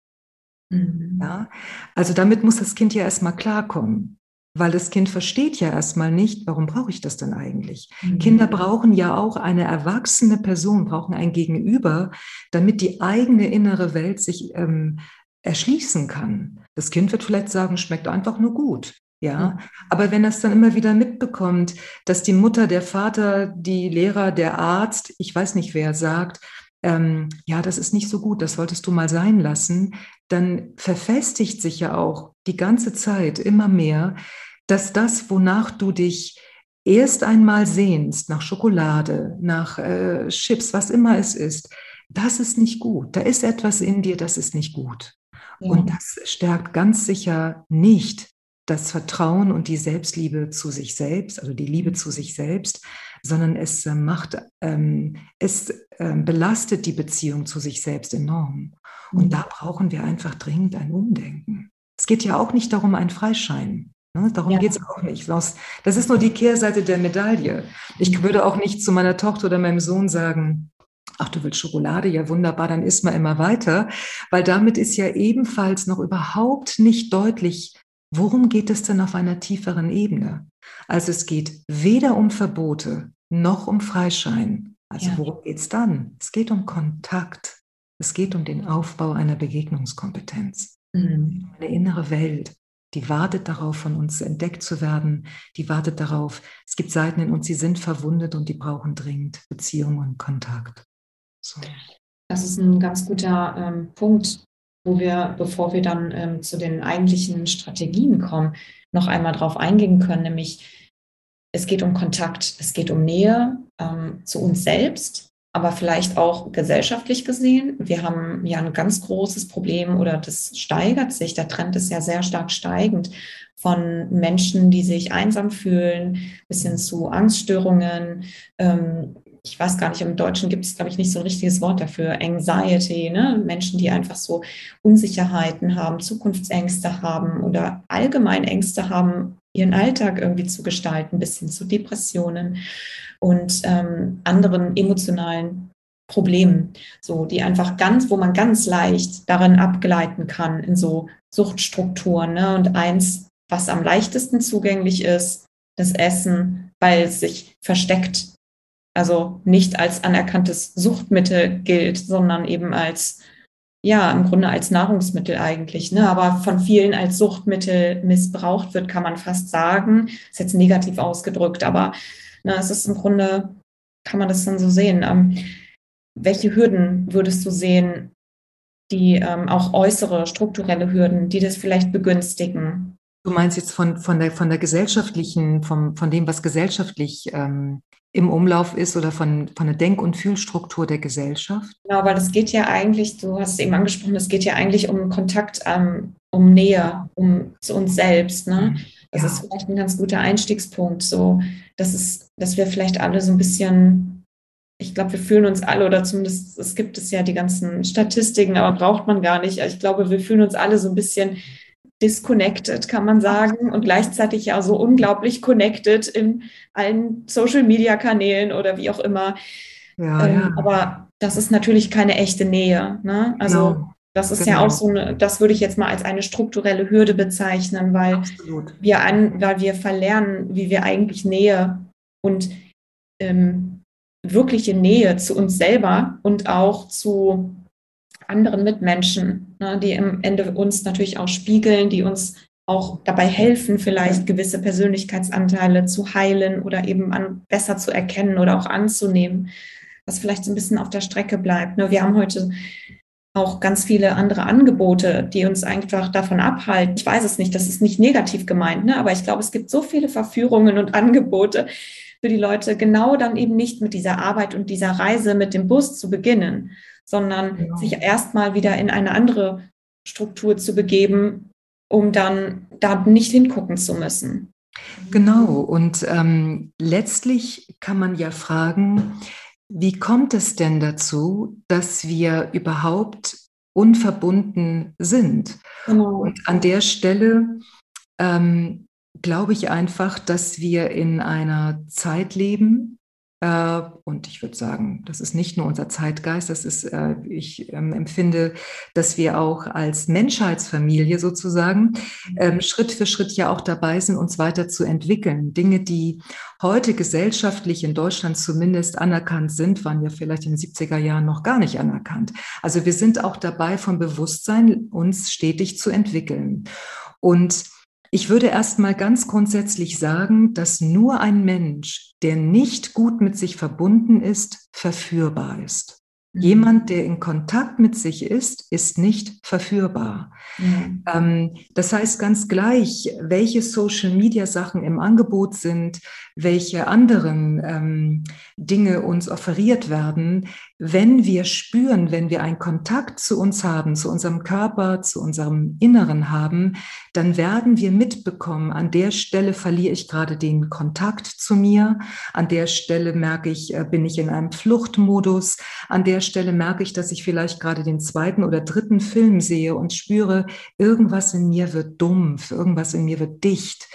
[SPEAKER 2] Mhm. Ja? Also damit muss das Kind ja erstmal klarkommen. Weil das Kind versteht ja erstmal nicht, warum brauche ich das denn eigentlich? Mhm. Kinder brauchen ja auch eine erwachsene Person, brauchen ein Gegenüber, damit die eigene innere Welt sich ähm, erschließen kann. Das Kind wird vielleicht sagen, schmeckt einfach nur gut. Ja, aber wenn es dann immer wieder mitbekommt, dass die Mutter, der Vater, die Lehrer, der Arzt, ich weiß nicht wer sagt, ähm, ja, das ist nicht so gut, das solltest du mal sein lassen, dann verfestigt sich ja auch die ganze Zeit immer mehr, dass das, wonach du dich erst einmal sehnst, nach Schokolade, nach äh, Chips, was immer es ist, das ist nicht gut. Da ist etwas in dir, das ist nicht gut. Ja. Und das stärkt ganz sicher nicht das Vertrauen und die Selbstliebe zu sich selbst, also die Liebe zu sich selbst, sondern es äh, macht, ähm, es äh, belastet die Beziehung zu sich selbst enorm. Und da brauchen wir einfach dringend ein Umdenken. Es geht ja auch nicht darum, ein Freischein. Ne? Darum ja. geht es auch nicht. Das ist nur die Kehrseite der Medaille. Ich mhm. würde auch nicht zu meiner Tochter oder meinem Sohn sagen, ach, du willst Schokolade, ja wunderbar, dann isst man immer weiter, weil damit ist ja ebenfalls noch überhaupt nicht deutlich, worum geht es denn auf einer tieferen Ebene. Also es geht weder um Verbote noch um Freischein. Also ja. worum geht es dann? Es geht um Kontakt. Es geht um den Aufbau einer Begegnungskompetenz. Mhm. Eine innere Welt, die wartet darauf, von uns entdeckt zu werden. Die wartet darauf, es gibt Seiten in uns, die sind verwundet und die brauchen dringend Beziehung und Kontakt.
[SPEAKER 1] So. Das ist ein ganz guter ähm, Punkt, wo wir, bevor wir dann ähm, zu den eigentlichen Strategien kommen, noch einmal drauf eingehen können, nämlich es geht um Kontakt, es geht um Nähe ähm, zu uns selbst, aber vielleicht auch gesellschaftlich gesehen. Wir haben ja ein ganz großes Problem oder das steigert sich, der Trend ist ja sehr stark steigend von Menschen, die sich einsam fühlen, bis hin zu Angststörungen, ähm, ich weiß gar nicht, im Deutschen gibt es, glaube ich, nicht so ein richtiges Wort dafür, Anxiety, ne? Menschen, die einfach so Unsicherheiten haben, Zukunftsängste haben oder allgemein Ängste haben, ihren Alltag irgendwie zu gestalten, bis hin zu Depressionen und ähm, anderen emotionalen Problemen, so die einfach ganz, wo man ganz leicht darin abgleiten kann in so Suchtstrukturen. Ne? Und eins, was am leichtesten zugänglich ist, das Essen, weil es sich versteckt also nicht als anerkanntes Suchtmittel gilt, sondern eben als, ja, im Grunde als Nahrungsmittel eigentlich, ne? aber von vielen als Suchtmittel missbraucht wird, kann man fast sagen. Ist jetzt negativ ausgedrückt, aber ne, es ist im Grunde, kann man das dann so sehen. Ähm, welche Hürden würdest du sehen, die ähm, auch äußere strukturelle Hürden, die das vielleicht begünstigen?
[SPEAKER 2] Du meinst jetzt von, von, der, von der gesellschaftlichen, vom, von dem, was gesellschaftlich ähm, im Umlauf ist oder von, von der Denk- und Fühlstruktur der Gesellschaft?
[SPEAKER 1] Genau, weil es geht ja eigentlich, du hast es eben angesprochen, es geht ja eigentlich um Kontakt, ähm, um Nähe, um zu uns selbst. Ne? Mhm. Das ja. ist vielleicht ein ganz guter Einstiegspunkt, so dass es, dass wir vielleicht alle so ein bisschen, ich glaube, wir fühlen uns alle, oder zumindest es gibt es ja die ganzen Statistiken, aber braucht man gar nicht. Ich glaube, wir fühlen uns alle so ein bisschen disconnected, kann man sagen, und gleichzeitig ja so unglaublich connected in allen Social-Media-Kanälen oder wie auch immer. Ja, ähm, ja. Aber das ist natürlich keine echte Nähe. Ne? Also genau. Das ist genau. ja auch so eine, das würde ich jetzt mal als eine strukturelle Hürde bezeichnen, weil wir an, weil wir verlernen, wie wir eigentlich Nähe und ähm, wirkliche Nähe zu uns selber und auch zu anderen Mitmenschen, ne, die im Ende uns natürlich auch spiegeln, die uns auch dabei helfen, vielleicht gewisse Persönlichkeitsanteile zu heilen oder eben an, besser zu erkennen oder auch anzunehmen, was vielleicht so ein bisschen auf der Strecke bleibt. Ne, wir haben heute auch ganz viele andere Angebote, die uns einfach davon abhalten. Ich weiß es nicht, das ist nicht negativ gemeint, ne? aber ich glaube, es gibt so viele Verführungen und Angebote für die Leute, genau dann eben nicht mit dieser Arbeit und dieser Reise mit dem Bus zu beginnen, sondern genau. sich erstmal wieder in eine andere Struktur zu begeben, um dann da nicht hingucken zu müssen.
[SPEAKER 2] Genau, und ähm, letztlich kann man ja fragen, wie kommt es denn dazu, dass wir überhaupt unverbunden sind? Genau. Und an der Stelle ähm, glaube ich einfach, dass wir in einer Zeit leben, und ich würde sagen, das ist nicht nur unser Zeitgeist, das ist, äh, ich ähm, empfinde, dass wir auch als Menschheitsfamilie sozusagen ähm, Schritt für Schritt ja auch dabei sind, uns weiterzuentwickeln. Dinge, die heute gesellschaftlich in Deutschland zumindest anerkannt sind, waren ja vielleicht in den 70er Jahren noch gar nicht anerkannt. Also wir sind auch dabei, vom Bewusstsein uns stetig zu entwickeln. Und ich würde erst mal ganz grundsätzlich sagen, dass nur ein Mensch, der nicht gut mit sich verbunden ist, verführbar ist. Mhm. Jemand, der in Kontakt mit sich ist, ist nicht verführbar. Mhm. Ähm, das heißt ganz gleich, welche Social-Media-Sachen im Angebot sind, welche anderen ähm, Dinge uns offeriert werden, wenn wir spüren, wenn wir einen Kontakt zu uns haben, zu unserem Körper, zu unserem Inneren haben, dann werden wir mitbekommen, an der Stelle verliere ich gerade den Kontakt zu mir, an der Stelle merke ich, äh, bin ich in einem Fluchtmodus, an der Stelle merke ich, dass ich vielleicht gerade den zweiten oder dritten Film sehe und spüre, irgendwas in mir wird dumpf, irgendwas in mir wird dicht.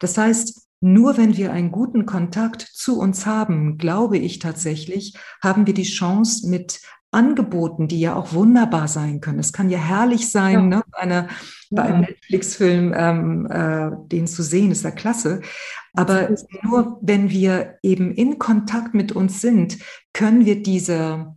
[SPEAKER 2] Das heißt, nur wenn wir einen guten Kontakt zu uns haben, glaube ich tatsächlich, haben wir die Chance mit Angeboten, die ja auch wunderbar sein können. Es kann ja herrlich sein, ja. Ne, eine, bei einem Netflix-Film ähm, äh, den zu sehen, ist ja klasse. Aber nur wenn wir eben in Kontakt mit uns sind, können wir diese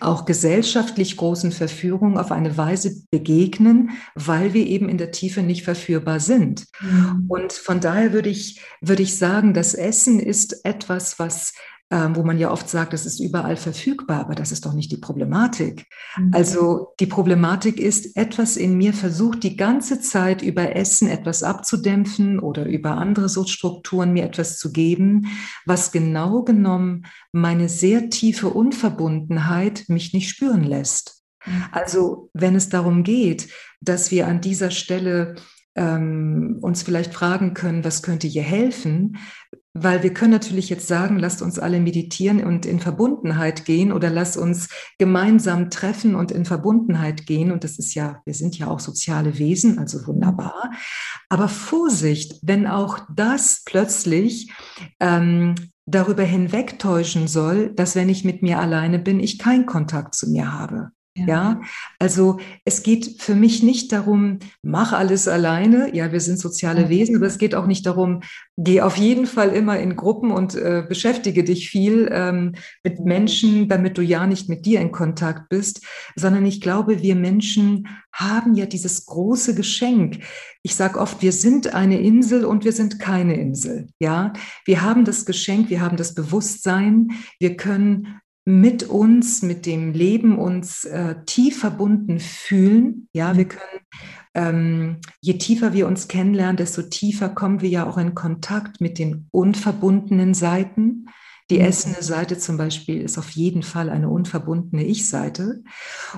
[SPEAKER 2] auch gesellschaftlich großen Verführungen auf eine Weise begegnen, weil wir eben in der Tiefe nicht verführbar sind. Mhm. Und von daher würde ich, würde ich sagen, das Essen ist etwas, was wo man ja oft sagt, das ist überall verfügbar, aber das ist doch nicht die Problematik. Mhm. Also die Problematik ist, etwas in mir versucht die ganze Zeit über Essen etwas abzudämpfen oder über andere Substrukturen mir etwas zu geben, was genau genommen meine sehr tiefe Unverbundenheit mich nicht spüren lässt. Mhm. Also wenn es darum geht, dass wir an dieser Stelle ähm, uns vielleicht fragen können, was könnte hier helfen, weil wir können natürlich jetzt sagen, lasst uns alle meditieren und in Verbundenheit gehen oder lasst uns gemeinsam treffen und in Verbundenheit gehen. Und das ist ja, wir sind ja auch soziale Wesen, also wunderbar. Aber Vorsicht, wenn auch das plötzlich ähm, darüber hinwegtäuschen soll, dass wenn ich mit mir alleine bin, ich keinen Kontakt zu mir habe. Ja. ja. also es geht für mich nicht darum, mach alles alleine. Ja, wir sind soziale Wesen, aber es geht auch nicht darum, geh auf jeden Fall immer in Gruppen und äh, beschäftige dich viel ähm, mit Menschen, damit du ja nicht mit dir in Kontakt bist, sondern ich glaube, wir Menschen haben ja dieses große Geschenk. Ich sage oft, wir sind eine Insel und wir sind keine Insel. Ja, wir haben das Geschenk, wir haben das Bewusstsein, wir können mit uns, mit dem Leben uns äh, tief verbunden fühlen. Ja, wir können, ähm, je tiefer wir uns kennenlernen, desto tiefer kommen wir ja auch in Kontakt mit den unverbundenen Seiten. Die mhm. essende Seite zum Beispiel ist auf jeden Fall eine unverbundene Ich-Seite.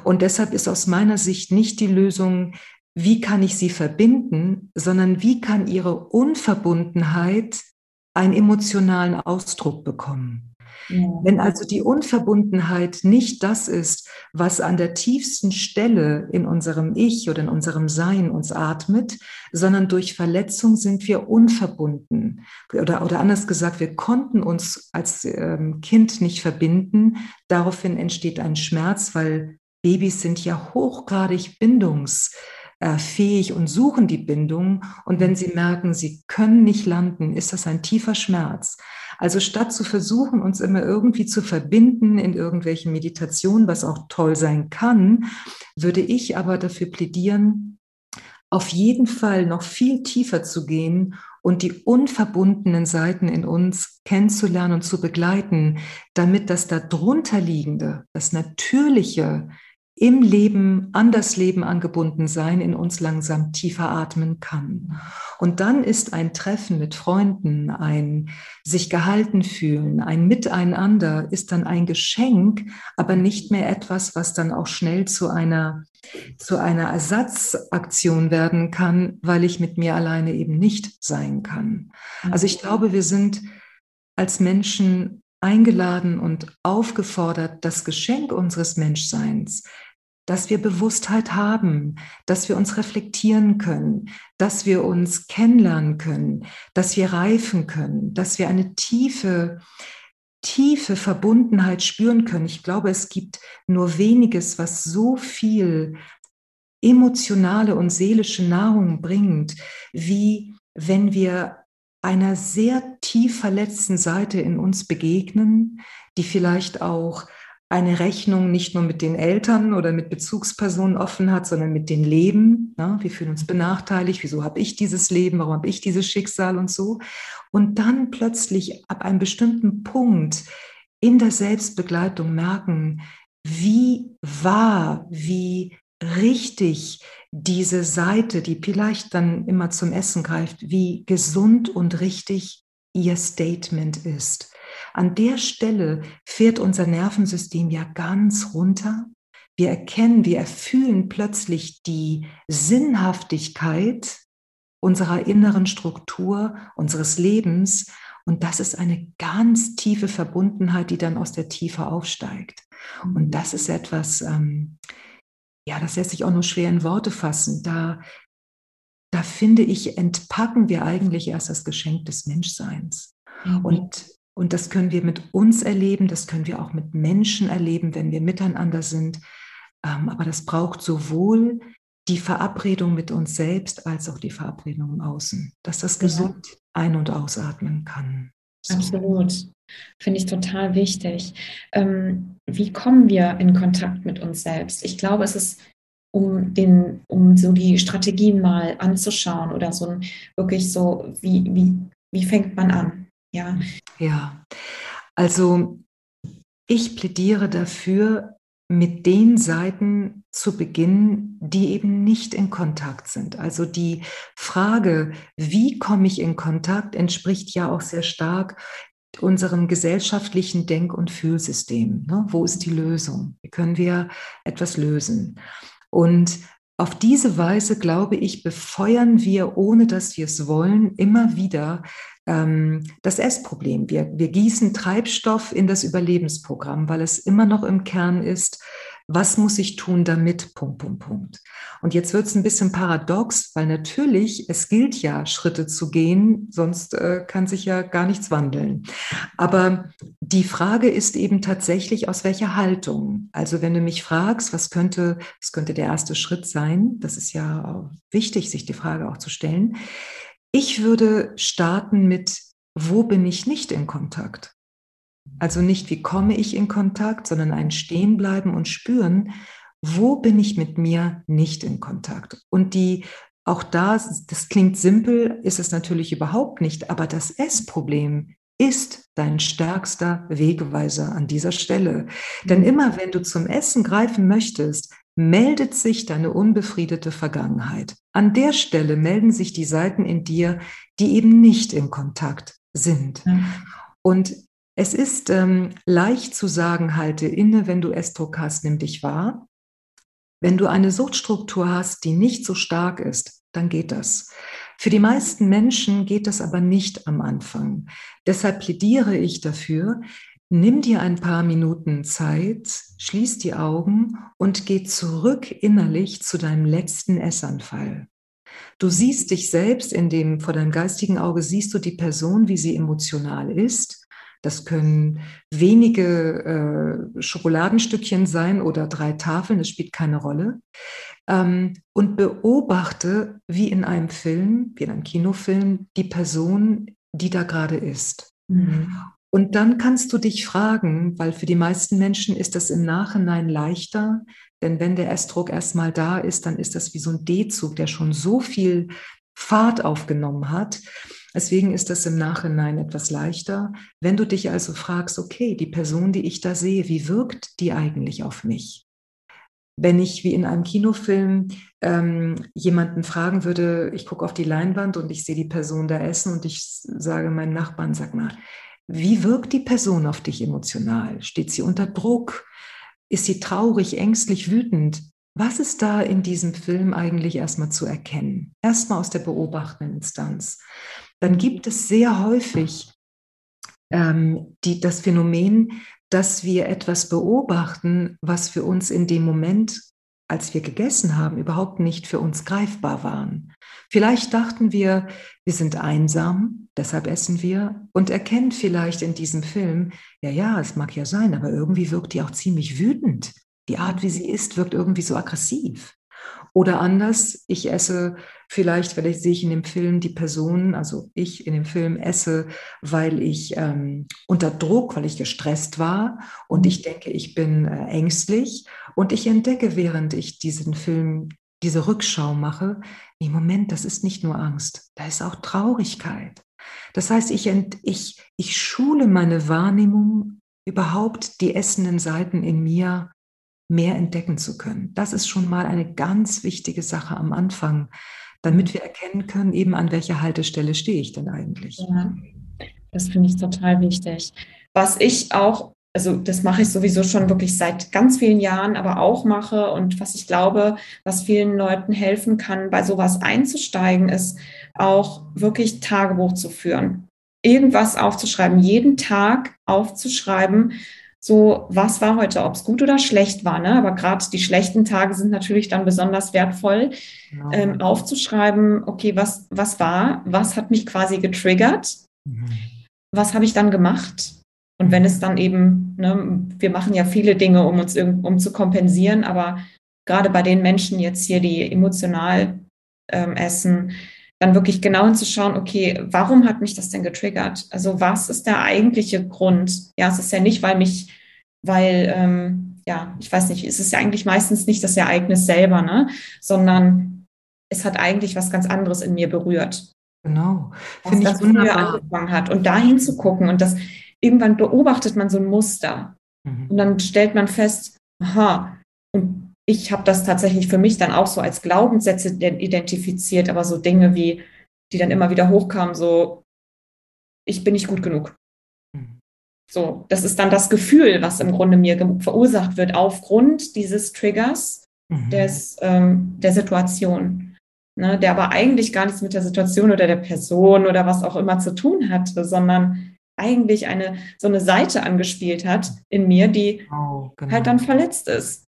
[SPEAKER 2] Und deshalb ist aus meiner Sicht nicht die Lösung, wie kann ich sie verbinden, sondern wie kann ihre Unverbundenheit einen emotionalen Ausdruck bekommen. Ja. Wenn also die Unverbundenheit nicht das ist, was an der tiefsten Stelle in unserem Ich oder in unserem Sein uns atmet, sondern durch Verletzung sind wir unverbunden. Oder, oder anders gesagt, wir konnten uns als ähm, Kind nicht verbinden. Daraufhin entsteht ein Schmerz, weil Babys sind ja hochgradig bindungs äh, fähig und suchen die Bindung. Und wenn sie merken, sie können nicht landen, ist das ein tiefer Schmerz. Also statt zu versuchen, uns immer irgendwie zu verbinden in irgendwelchen Meditationen, was auch toll sein kann, würde ich aber dafür plädieren, auf jeden Fall noch viel tiefer zu gehen und die unverbundenen Seiten in uns kennenzulernen und zu begleiten, damit das darunterliegende, das Natürliche, im Leben, an das Leben angebunden sein, in uns langsam tiefer atmen kann. Und dann ist ein Treffen mit Freunden, ein sich gehalten fühlen, ein Miteinander ist dann ein Geschenk, aber nicht mehr etwas, was dann auch schnell zu einer, zu einer Ersatzaktion werden kann, weil ich mit mir alleine eben nicht sein kann. Also ich glaube, wir sind als Menschen eingeladen und aufgefordert, das Geschenk unseres Menschseins, dass wir Bewusstheit haben, dass wir uns reflektieren können, dass wir uns kennenlernen können, dass wir reifen können, dass wir eine tiefe, tiefe Verbundenheit spüren können. Ich glaube, es gibt nur weniges, was so viel emotionale und seelische Nahrung bringt, wie wenn wir einer sehr tief verletzten Seite in uns begegnen, die vielleicht auch eine Rechnung nicht nur mit den Eltern oder mit Bezugspersonen offen hat, sondern mit den Leben. Ja, wir fühlen uns benachteiligt. Wieso habe ich dieses Leben? Warum habe ich dieses Schicksal und so? Und dann plötzlich ab einem bestimmten Punkt in der Selbstbegleitung merken, wie wahr, wie richtig diese Seite, die vielleicht dann immer zum Essen greift, wie gesund und richtig ihr Statement ist. An der Stelle fährt unser Nervensystem ja ganz runter. Wir erkennen, wir erfühlen plötzlich die Sinnhaftigkeit unserer inneren Struktur, unseres Lebens. Und das ist eine ganz tiefe Verbundenheit, die dann aus der Tiefe aufsteigt. Und das ist etwas, ähm, ja, das lässt sich auch nur schwer in Worte fassen. Da, da finde ich, entpacken wir eigentlich erst das Geschenk des Menschseins. Mhm. Und, und das können wir mit uns erleben, das können wir auch mit Menschen erleben, wenn wir miteinander sind. Ähm, aber das braucht sowohl die Verabredung mit uns selbst als auch die Verabredung im Außen, dass das gesund ja. ein- und ausatmen kann.
[SPEAKER 1] So. Absolut. Finde ich total wichtig. Ähm, wie kommen wir in Kontakt mit uns selbst? Ich glaube, es ist, um, den, um so die Strategien mal anzuschauen oder so wirklich so, wie, wie, wie fängt man an?
[SPEAKER 2] Ja. Ja, also ich plädiere dafür, mit den Seiten zu beginnen, die eben nicht in Kontakt sind. Also die Frage, wie komme ich in Kontakt, entspricht ja auch sehr stark unserem gesellschaftlichen Denk- und Fühlsystem. Ne? Wo ist die Lösung? Wie können wir etwas lösen? Und auf diese Weise, glaube ich, befeuern wir, ohne dass wir es wollen, immer wieder ähm, das Essproblem. Wir, wir gießen Treibstoff in das Überlebensprogramm, weil es immer noch im Kern ist, was muss ich tun damit? Punkt, Punkt, Punkt. Und jetzt wird es ein bisschen paradox, weil natürlich, es gilt ja, Schritte zu gehen, sonst äh, kann sich ja gar nichts wandeln. Aber die Frage ist eben tatsächlich, aus welcher Haltung. Also wenn du mich fragst, was könnte, was könnte der erste Schritt sein, das ist ja wichtig, sich die Frage auch zu stellen. Ich würde starten mit, wo bin ich nicht in Kontakt? Also nicht, wie komme ich in Kontakt, sondern ein Stehenbleiben und Spüren, wo bin ich mit mir nicht in Kontakt? Und die, auch da, das klingt simpel, ist es natürlich überhaupt nicht, aber das Essproblem ist dein stärkster Wegweiser an dieser Stelle. Denn mhm. immer wenn du zum Essen greifen möchtest, meldet sich deine unbefriedete Vergangenheit. An der Stelle melden sich die Seiten in dir, die eben nicht in Kontakt sind. Mhm. Und es ist ähm, leicht zu sagen, halte inne, wenn du Essdruck hast, nimm dich wahr. Wenn du eine Suchtstruktur hast, die nicht so stark ist, dann geht das. Für die meisten Menschen geht das aber nicht am Anfang. Deshalb plädiere ich dafür, Nimm dir ein paar Minuten Zeit, schließ die Augen und geh zurück innerlich zu deinem letzten Essanfall. Du siehst dich selbst in dem, vor deinem geistigen Auge siehst du die Person, wie sie emotional ist. Das können wenige äh, Schokoladenstückchen sein oder drei Tafeln, das spielt keine Rolle. Ähm, und beobachte, wie in einem Film, wie in einem Kinofilm, die Person, die da gerade ist. Mhm. Und dann kannst du dich fragen, weil für die meisten Menschen ist das im Nachhinein leichter, denn wenn der S-Druck erstmal da ist, dann ist das wie so ein D-Zug, der schon so viel Fahrt aufgenommen hat. Deswegen ist das im Nachhinein etwas leichter. Wenn du dich also fragst, okay, die Person, die ich da sehe, wie wirkt die eigentlich auf mich? Wenn ich wie in einem Kinofilm ähm, jemanden fragen würde, ich gucke auf die Leinwand und ich sehe die Person da essen und ich sage meinem Nachbarn, sag mal, wie wirkt die Person auf dich emotional? Steht sie unter Druck? Ist sie traurig, ängstlich, wütend? Was ist da in diesem Film eigentlich erstmal zu erkennen? Erstmal aus der beobachtenden Instanz. Dann gibt es sehr häufig ähm, die, das Phänomen, dass wir etwas beobachten, was für uns in dem Moment als wir gegessen haben, überhaupt nicht für uns greifbar waren. Vielleicht dachten wir, wir sind einsam, deshalb essen wir und erkennen vielleicht in diesem Film, ja, ja, es mag ja sein, aber irgendwie wirkt die auch ziemlich wütend. Die Art, wie sie ist, wirkt irgendwie so aggressiv. Oder anders, ich esse vielleicht, vielleicht sehe ich in dem Film die Person, also ich in dem Film esse, weil ich ähm, unter Druck, weil ich gestresst war und ich denke, ich bin äh, ängstlich und ich entdecke, während ich diesen Film, diese Rückschau mache, im Moment, das ist nicht nur Angst, da ist auch Traurigkeit. Das heißt, ich, ich, ich schule meine Wahrnehmung, überhaupt die essenden Seiten in mir mehr entdecken zu können. Das ist schon mal eine ganz wichtige Sache am Anfang, damit wir erkennen können, eben an welcher Haltestelle stehe ich denn eigentlich. Ja,
[SPEAKER 1] das finde ich total wichtig. Was ich auch, also das mache ich sowieso schon wirklich seit ganz vielen Jahren, aber auch mache und was ich glaube, was vielen Leuten helfen kann, bei sowas einzusteigen, ist auch wirklich Tagebuch zu führen. Irgendwas aufzuschreiben, jeden Tag aufzuschreiben, so, was war heute, ob es gut oder schlecht war. Ne? Aber gerade die schlechten Tage sind natürlich dann besonders wertvoll, genau. ähm, aufzuschreiben, okay, was, was war, was hat mich quasi getriggert, mhm. was habe ich dann gemacht. Und wenn es dann eben, ne, wir machen ja viele Dinge, um uns um zu kompensieren, aber gerade bei den Menschen jetzt hier, die emotional ähm, essen, dann wirklich genau hinzuschauen, okay, warum hat mich das denn getriggert? Also was ist der eigentliche Grund? Ja, es ist ja nicht, weil mich, weil, ähm, ja, ich weiß nicht, es ist ja eigentlich meistens nicht das Ereignis selber, ne? sondern es hat eigentlich was ganz anderes in mir berührt.
[SPEAKER 2] Genau.
[SPEAKER 1] Finde ich wunderbar. angefangen hat. Und da hinzugucken und das irgendwann beobachtet man so ein Muster. Mhm. Und dann stellt man fest, aha, und ich habe das tatsächlich für mich dann auch so als Glaubenssätze identifiziert, aber so Dinge wie, die dann immer wieder hochkamen, so, ich bin nicht gut genug. Mhm. So, das ist dann das Gefühl, was im Grunde mir verursacht wird aufgrund dieses Triggers mhm. des, ähm, der Situation. Ne, der aber eigentlich gar nichts mit der Situation oder der Person oder was auch immer zu tun hatte, sondern eigentlich eine so eine Seite angespielt hat in mir, die oh, genau. halt dann verletzt ist.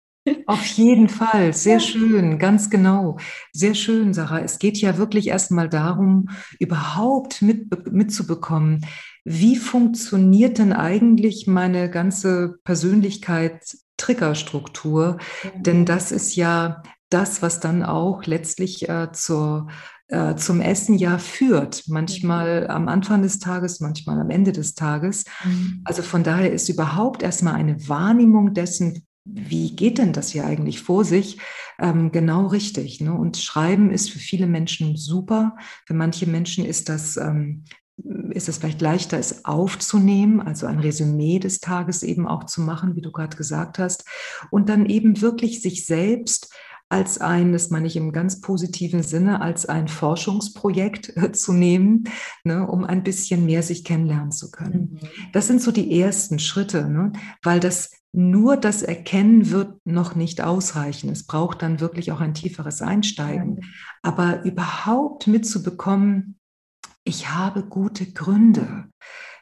[SPEAKER 2] Auf jeden Fall, sehr schön, ganz genau. Sehr schön, Sarah. Es geht ja wirklich erstmal darum, überhaupt mit, mitzubekommen, wie funktioniert denn eigentlich meine ganze Persönlichkeit, Triggerstruktur? Denn das ist ja das, was dann auch letztlich äh, zur, äh, zum Essen ja führt. Manchmal am Anfang des Tages, manchmal am Ende des Tages. Mhm. Also von daher ist überhaupt erstmal eine Wahrnehmung dessen, wie geht denn das hier eigentlich vor sich? Ähm, genau richtig. Ne? Und Schreiben ist für viele Menschen super. Für manche Menschen ist das, ähm, ist es vielleicht leichter, es aufzunehmen, also ein Resümee des Tages eben auch zu machen, wie du gerade gesagt hast. Und dann eben wirklich sich selbst als ein, das meine ich im ganz positiven Sinne, als ein Forschungsprojekt äh, zu nehmen, ne, um ein bisschen mehr sich kennenlernen zu können. Mhm. Das sind so die ersten Schritte, ne, weil das nur das Erkennen wird noch nicht ausreichen. Es braucht dann wirklich auch ein tieferes Einsteigen. Aber überhaupt mitzubekommen, ich habe gute Gründe.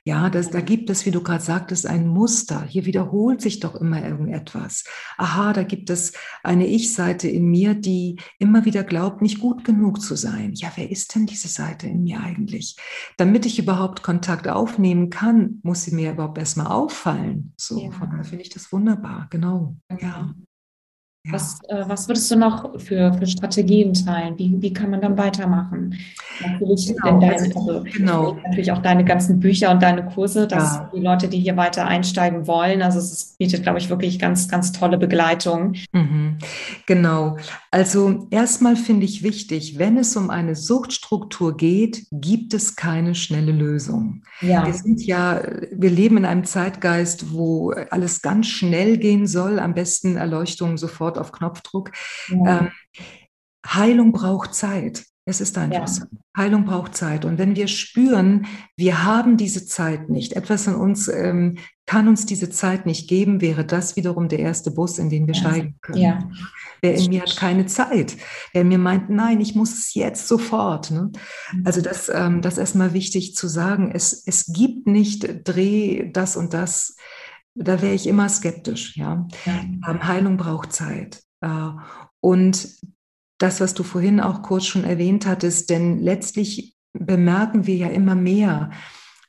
[SPEAKER 2] Ja, das, da gibt es, wie du gerade sagtest, ein Muster. Hier wiederholt sich doch immer irgendetwas. Aha, da gibt es eine Ich-Seite in mir, die immer wieder glaubt, nicht gut genug zu sein. Ja, wer ist denn diese Seite in mir eigentlich? Damit ich überhaupt Kontakt aufnehmen kann, muss sie mir überhaupt erstmal auffallen. So, ja. von daher finde ich das wunderbar, genau. Ja.
[SPEAKER 1] Ja. Was, äh, was würdest du noch für, für Strategien teilen? Wie, wie kann man dann weitermachen? Natürlich, genau, deine, also genau. natürlich auch deine ganzen Bücher und deine Kurse, dass ja. die Leute, die hier weiter einsteigen wollen, also es bietet, glaube ich, wirklich ganz, ganz tolle Begleitung.
[SPEAKER 2] Mhm. Genau. Also erstmal finde ich wichtig, wenn es um eine Suchtstruktur geht, gibt es keine schnelle Lösung. Ja. Wir sind ja, wir leben in einem Zeitgeist, wo alles ganz schnell gehen soll, am besten Erleuchtung sofort sofort auf Knopfdruck. Ja. Ähm, Heilung braucht Zeit. Es ist einfach ja. so. Heilung braucht Zeit. Und wenn wir spüren, wir haben diese Zeit nicht, etwas in uns ähm, kann uns diese Zeit nicht geben, wäre das wiederum der erste Bus, in den wir ja. steigen können. Ja. Wer in mir hat keine Zeit, wer mir meint, nein, ich muss es jetzt sofort. Ne? Mhm. Also das, ähm, das ist erstmal wichtig zu sagen. Es, es gibt nicht Dreh das und das da wäre ich immer skeptisch. Ja? ja. Ähm, Heilung braucht Zeit. Äh, und das, was du vorhin auch kurz schon erwähnt hattest, denn letztlich bemerken wir ja immer mehr,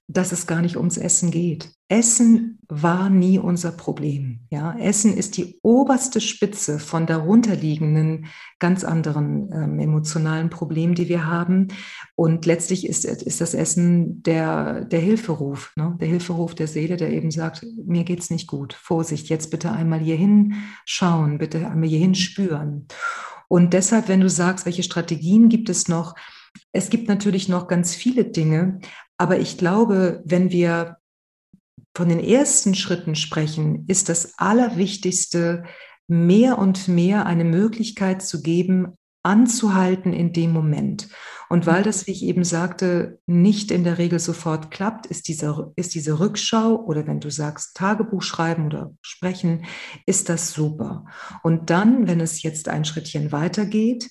[SPEAKER 2] dass es gar nicht ums Essen geht. Essen war nie unser Problem. Ja, Essen ist die oberste Spitze von darunterliegenden ganz anderen ähm, emotionalen Problemen, die wir haben. Und letztlich ist, ist das Essen der, der Hilferuf, ne? der Hilferuf der Seele, der eben sagt, mir geht's nicht gut. Vorsicht, jetzt bitte einmal hier hinschauen, bitte einmal hier hinspüren. Und deshalb, wenn du sagst, welche Strategien gibt es noch, es gibt natürlich noch ganz viele Dinge, aber ich glaube, wenn wir von den ersten Schritten sprechen, ist das Allerwichtigste, mehr und mehr eine Möglichkeit zu geben, anzuhalten in dem Moment. Und weil das, wie ich eben sagte, nicht in der Regel sofort klappt, ist diese, ist diese Rückschau oder wenn du sagst Tagebuch schreiben oder sprechen, ist das super. Und dann, wenn es jetzt ein Schrittchen weitergeht,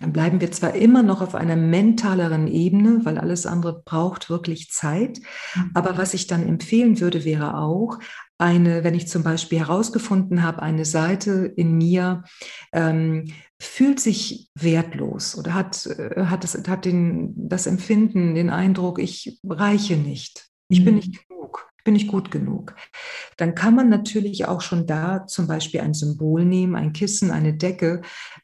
[SPEAKER 2] dann bleiben wir zwar immer noch auf einer mentaleren Ebene, weil alles andere braucht wirklich Zeit. Mhm. Aber was ich dann empfehlen würde, wäre auch eine, wenn ich zum Beispiel herausgefunden habe, eine Seite in mir ähm, fühlt sich wertlos oder hat, äh, hat, das, hat den, das Empfinden, den Eindruck, ich reiche nicht. Ich bin mhm. nicht genug bin ich gut genug. Dann kann man natürlich auch schon da zum Beispiel ein Symbol nehmen, ein Kissen, eine Decke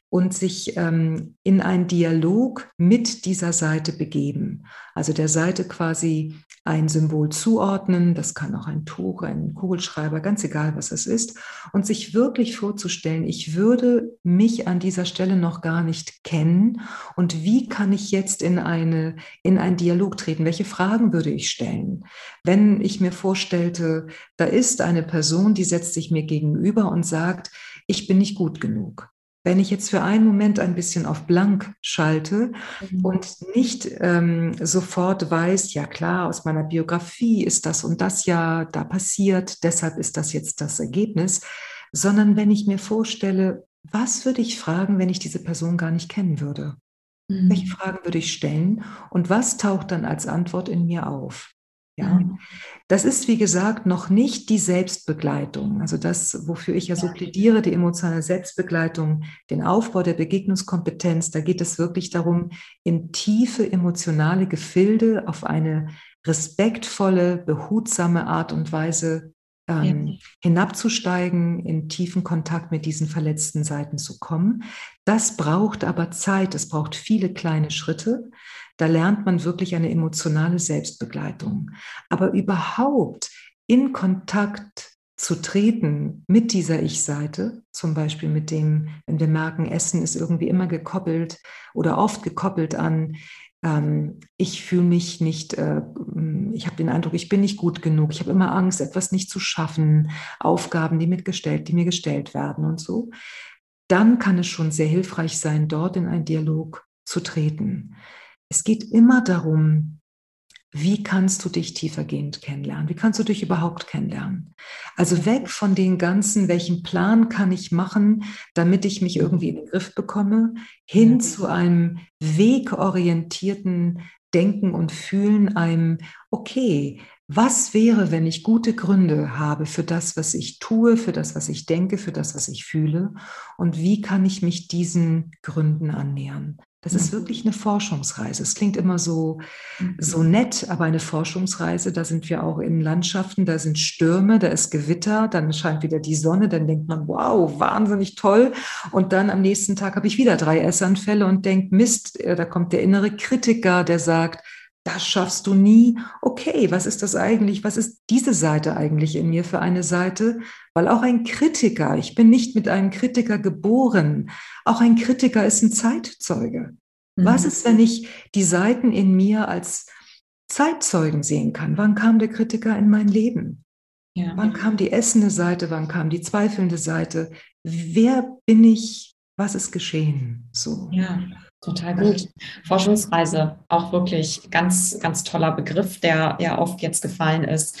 [SPEAKER 2] und sich ähm, in einen Dialog mit dieser Seite begeben. Also der Seite quasi ein Symbol zuordnen, das kann auch ein Tuch, ein Kugelschreiber, ganz egal, was es ist, und sich wirklich vorzustellen, ich würde mich an dieser Stelle noch gar nicht kennen und wie kann ich jetzt in, eine, in einen Dialog treten? Welche Fragen würde ich stellen? Wenn ich mir vorstellte, da ist eine Person, die setzt sich mir gegenüber und sagt, ich bin nicht gut genug wenn ich jetzt für einen Moment ein bisschen auf blank schalte mhm. und nicht ähm, sofort weiß, ja klar, aus meiner Biografie ist das und das ja da passiert, deshalb ist das jetzt das Ergebnis, sondern wenn ich mir vorstelle, was würde ich fragen, wenn ich diese Person gar nicht kennen würde? Mhm. Welche Fragen würde ich stellen und was taucht dann als Antwort in mir auf? Ja, das ist wie gesagt noch nicht die Selbstbegleitung, also das, wofür ich ja so plädiere, die emotionale Selbstbegleitung, den Aufbau der Begegnungskompetenz. Da geht es wirklich darum, in tiefe emotionale Gefilde auf eine respektvolle, behutsame Art und Weise ähm, ja. hinabzusteigen, in tiefen Kontakt mit diesen verletzten Seiten zu kommen. Das braucht aber Zeit, es braucht viele kleine Schritte. Da lernt man wirklich eine emotionale Selbstbegleitung. Aber überhaupt in Kontakt zu treten mit dieser Ich-Seite, zum Beispiel mit dem, wenn wir merken, Essen ist irgendwie immer gekoppelt oder oft gekoppelt an, ähm, ich fühle mich nicht, äh, ich habe den Eindruck, ich bin nicht gut genug, ich habe immer Angst, etwas nicht zu schaffen, Aufgaben, die, mitgestellt, die mir gestellt werden und so, dann kann es schon sehr hilfreich sein, dort in einen Dialog zu treten. Es geht immer darum, wie kannst du dich tiefergehend kennenlernen? Wie kannst du dich überhaupt kennenlernen? Also weg von den ganzen, welchen Plan kann ich machen, damit ich mich irgendwie in den Griff bekomme, hin zu einem wegorientierten Denken und Fühlen einem, okay, was wäre, wenn ich gute Gründe habe für das, was ich tue, für das, was ich denke, für das, was ich fühle? Und wie kann ich mich diesen Gründen annähern? Das ist wirklich eine Forschungsreise. Es klingt immer so, so mhm. nett, aber eine Forschungsreise, da sind wir auch in Landschaften, da sind Stürme, da ist Gewitter, dann scheint wieder die Sonne, dann denkt man, wow, wahnsinnig toll. Und dann am nächsten Tag habe ich wieder drei Essanfälle und denke, Mist, äh, da kommt der innere Kritiker, der sagt, das schaffst du nie. Okay, was ist das eigentlich? Was ist diese Seite eigentlich in mir für eine Seite? Weil auch ein Kritiker, ich bin nicht mit einem Kritiker geboren, auch ein Kritiker ist ein Zeitzeuge. Mhm. Was ist, wenn ich die Seiten in mir als Zeitzeugen sehen kann? Wann kam der Kritiker in mein Leben? Ja. Wann kam die essende Seite? Wann kam die zweifelnde Seite? Wer bin ich? Was ist geschehen?
[SPEAKER 1] So. Ja. Total gut. Forschungsreise, auch wirklich ganz, ganz toller Begriff, der ja oft jetzt gefallen ist.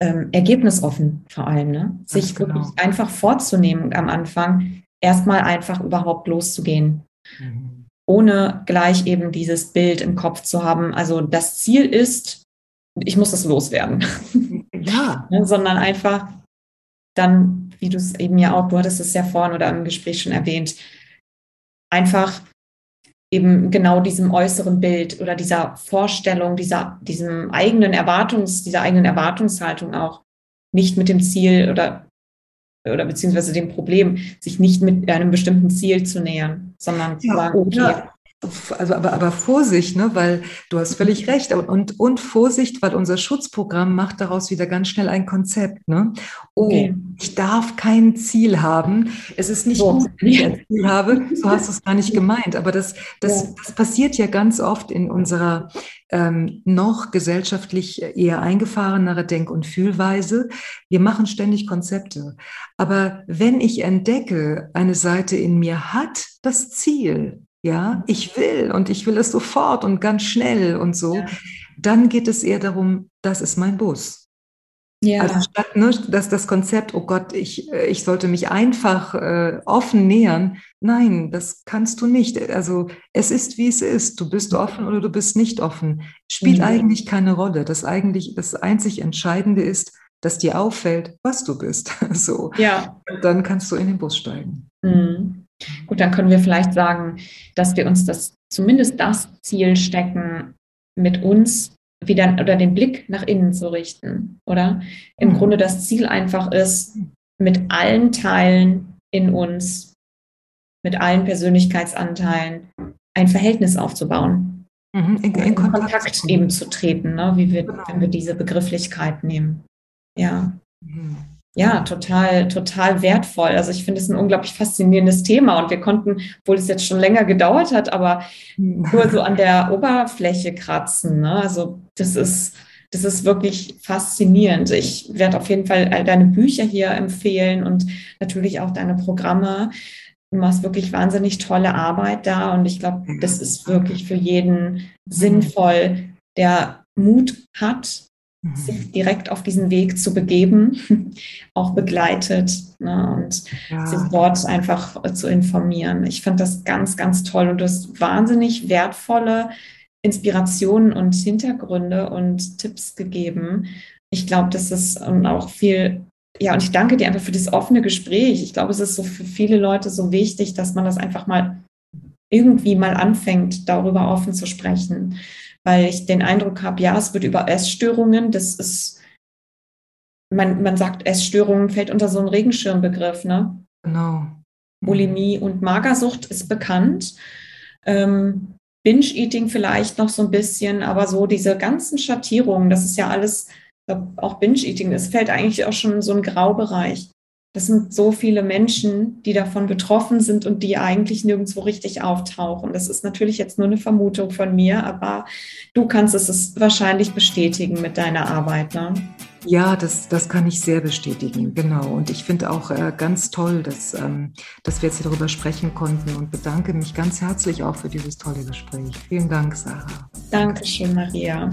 [SPEAKER 1] Ähm, ergebnisoffen vor allem, ne? sich genau. wirklich einfach vorzunehmen am Anfang, erstmal einfach überhaupt loszugehen. Mhm. Ohne gleich eben dieses Bild im Kopf zu haben. Also das Ziel ist, ich muss das loswerden. Ja. ne? Sondern einfach dann, wie du es eben ja auch, du hattest es ja vorhin oder im Gespräch schon erwähnt, einfach eben genau diesem äußeren Bild oder dieser Vorstellung, dieser, diesem eigenen Erwartungs, dieser eigenen Erwartungshaltung auch nicht mit dem Ziel oder, oder beziehungsweise dem Problem, sich nicht mit einem bestimmten Ziel zu nähern, sondern zu sagen, okay, ja
[SPEAKER 2] also aber, aber Vorsicht, ne, weil du hast völlig recht. Und, und Vorsicht, weil unser Schutzprogramm macht daraus wieder ganz schnell ein Konzept. Ne? Oh, okay. ich darf kein Ziel haben. Es ist nicht so. gut, wenn ich ein Ziel habe. So hast du es gar nicht gemeint. Aber das, das, ja. das passiert ja ganz oft in unserer ähm, noch gesellschaftlich eher eingefahrenere Denk- und Fühlweise. Wir machen ständig Konzepte. Aber wenn ich entdecke, eine Seite in mir hat das Ziel, ja, ich will und ich will es sofort und ganz schnell und so, ja. dann geht es eher darum, das ist mein Bus. Ja. Also statt ne, dass das Konzept, oh Gott, ich, äh, ich sollte mich einfach äh, offen nähern. Nein, das kannst du nicht. Also es ist, wie es ist. Du bist offen oder du bist nicht offen. Spielt ja. eigentlich keine Rolle. Das eigentlich, das einzig Entscheidende ist, dass dir auffällt, was du bist. so. Ja. Und dann kannst du in den Bus steigen. Mhm.
[SPEAKER 1] Gut, dann können wir vielleicht sagen, dass wir uns das zumindest das Ziel stecken, mit uns wieder oder den Blick nach innen zu richten, oder? Im mhm. Grunde das Ziel einfach ist, mit allen Teilen in uns, mit allen Persönlichkeitsanteilen ein Verhältnis aufzubauen. Mhm, in, in, in Kontakt, Kontakt, eben zu treten, ne? wie wir, genau. wenn wir diese Begrifflichkeit nehmen. Ja. Mhm ja, total, total wertvoll. Also ich finde es ein unglaublich faszinierendes Thema und wir konnten, obwohl es jetzt schon länger gedauert hat, aber nur so an der Oberfläche kratzen. Ne? Also das ist, das ist wirklich faszinierend. Ich werde auf jeden Fall all deine Bücher hier empfehlen und natürlich auch deine Programme. Du machst wirklich wahnsinnig tolle Arbeit da und ich glaube, das ist wirklich für jeden sinnvoll, der Mut hat, sich direkt auf diesen Weg zu begeben, auch begleitet ne, und ja. sich dort einfach zu informieren. Ich fand das ganz, ganz toll und du hast wahnsinnig wertvolle Inspirationen und Hintergründe und Tipps gegeben. Ich glaube, das ist auch viel, ja, und ich danke dir einfach für das offene Gespräch. Ich glaube, es ist so für viele Leute so wichtig, dass man das einfach mal irgendwie mal anfängt, darüber offen zu sprechen weil ich den Eindruck habe, ja, es wird über Essstörungen, das ist, man, man sagt, Essstörungen fällt unter so einen Regenschirmbegriff, ne? Genau. Bulimie und Magersucht ist bekannt. Ähm, Binge-Eating vielleicht noch so ein bisschen, aber so diese ganzen Schattierungen, das ist ja alles, auch Binge-Eating, das fällt eigentlich auch schon in so einen Graubereich das sind so viele Menschen, die davon betroffen sind und die eigentlich nirgendwo richtig auftauchen. Das ist natürlich jetzt nur eine Vermutung von mir, aber du kannst es wahrscheinlich bestätigen mit deiner Arbeit. Ne?
[SPEAKER 2] Ja, das, das kann ich sehr bestätigen, genau. Und ich finde auch äh, ganz toll, dass, ähm, dass wir jetzt hier darüber sprechen konnten und bedanke mich ganz herzlich auch für dieses tolle Gespräch. Vielen Dank, Sarah.
[SPEAKER 1] Dankeschön, Maria.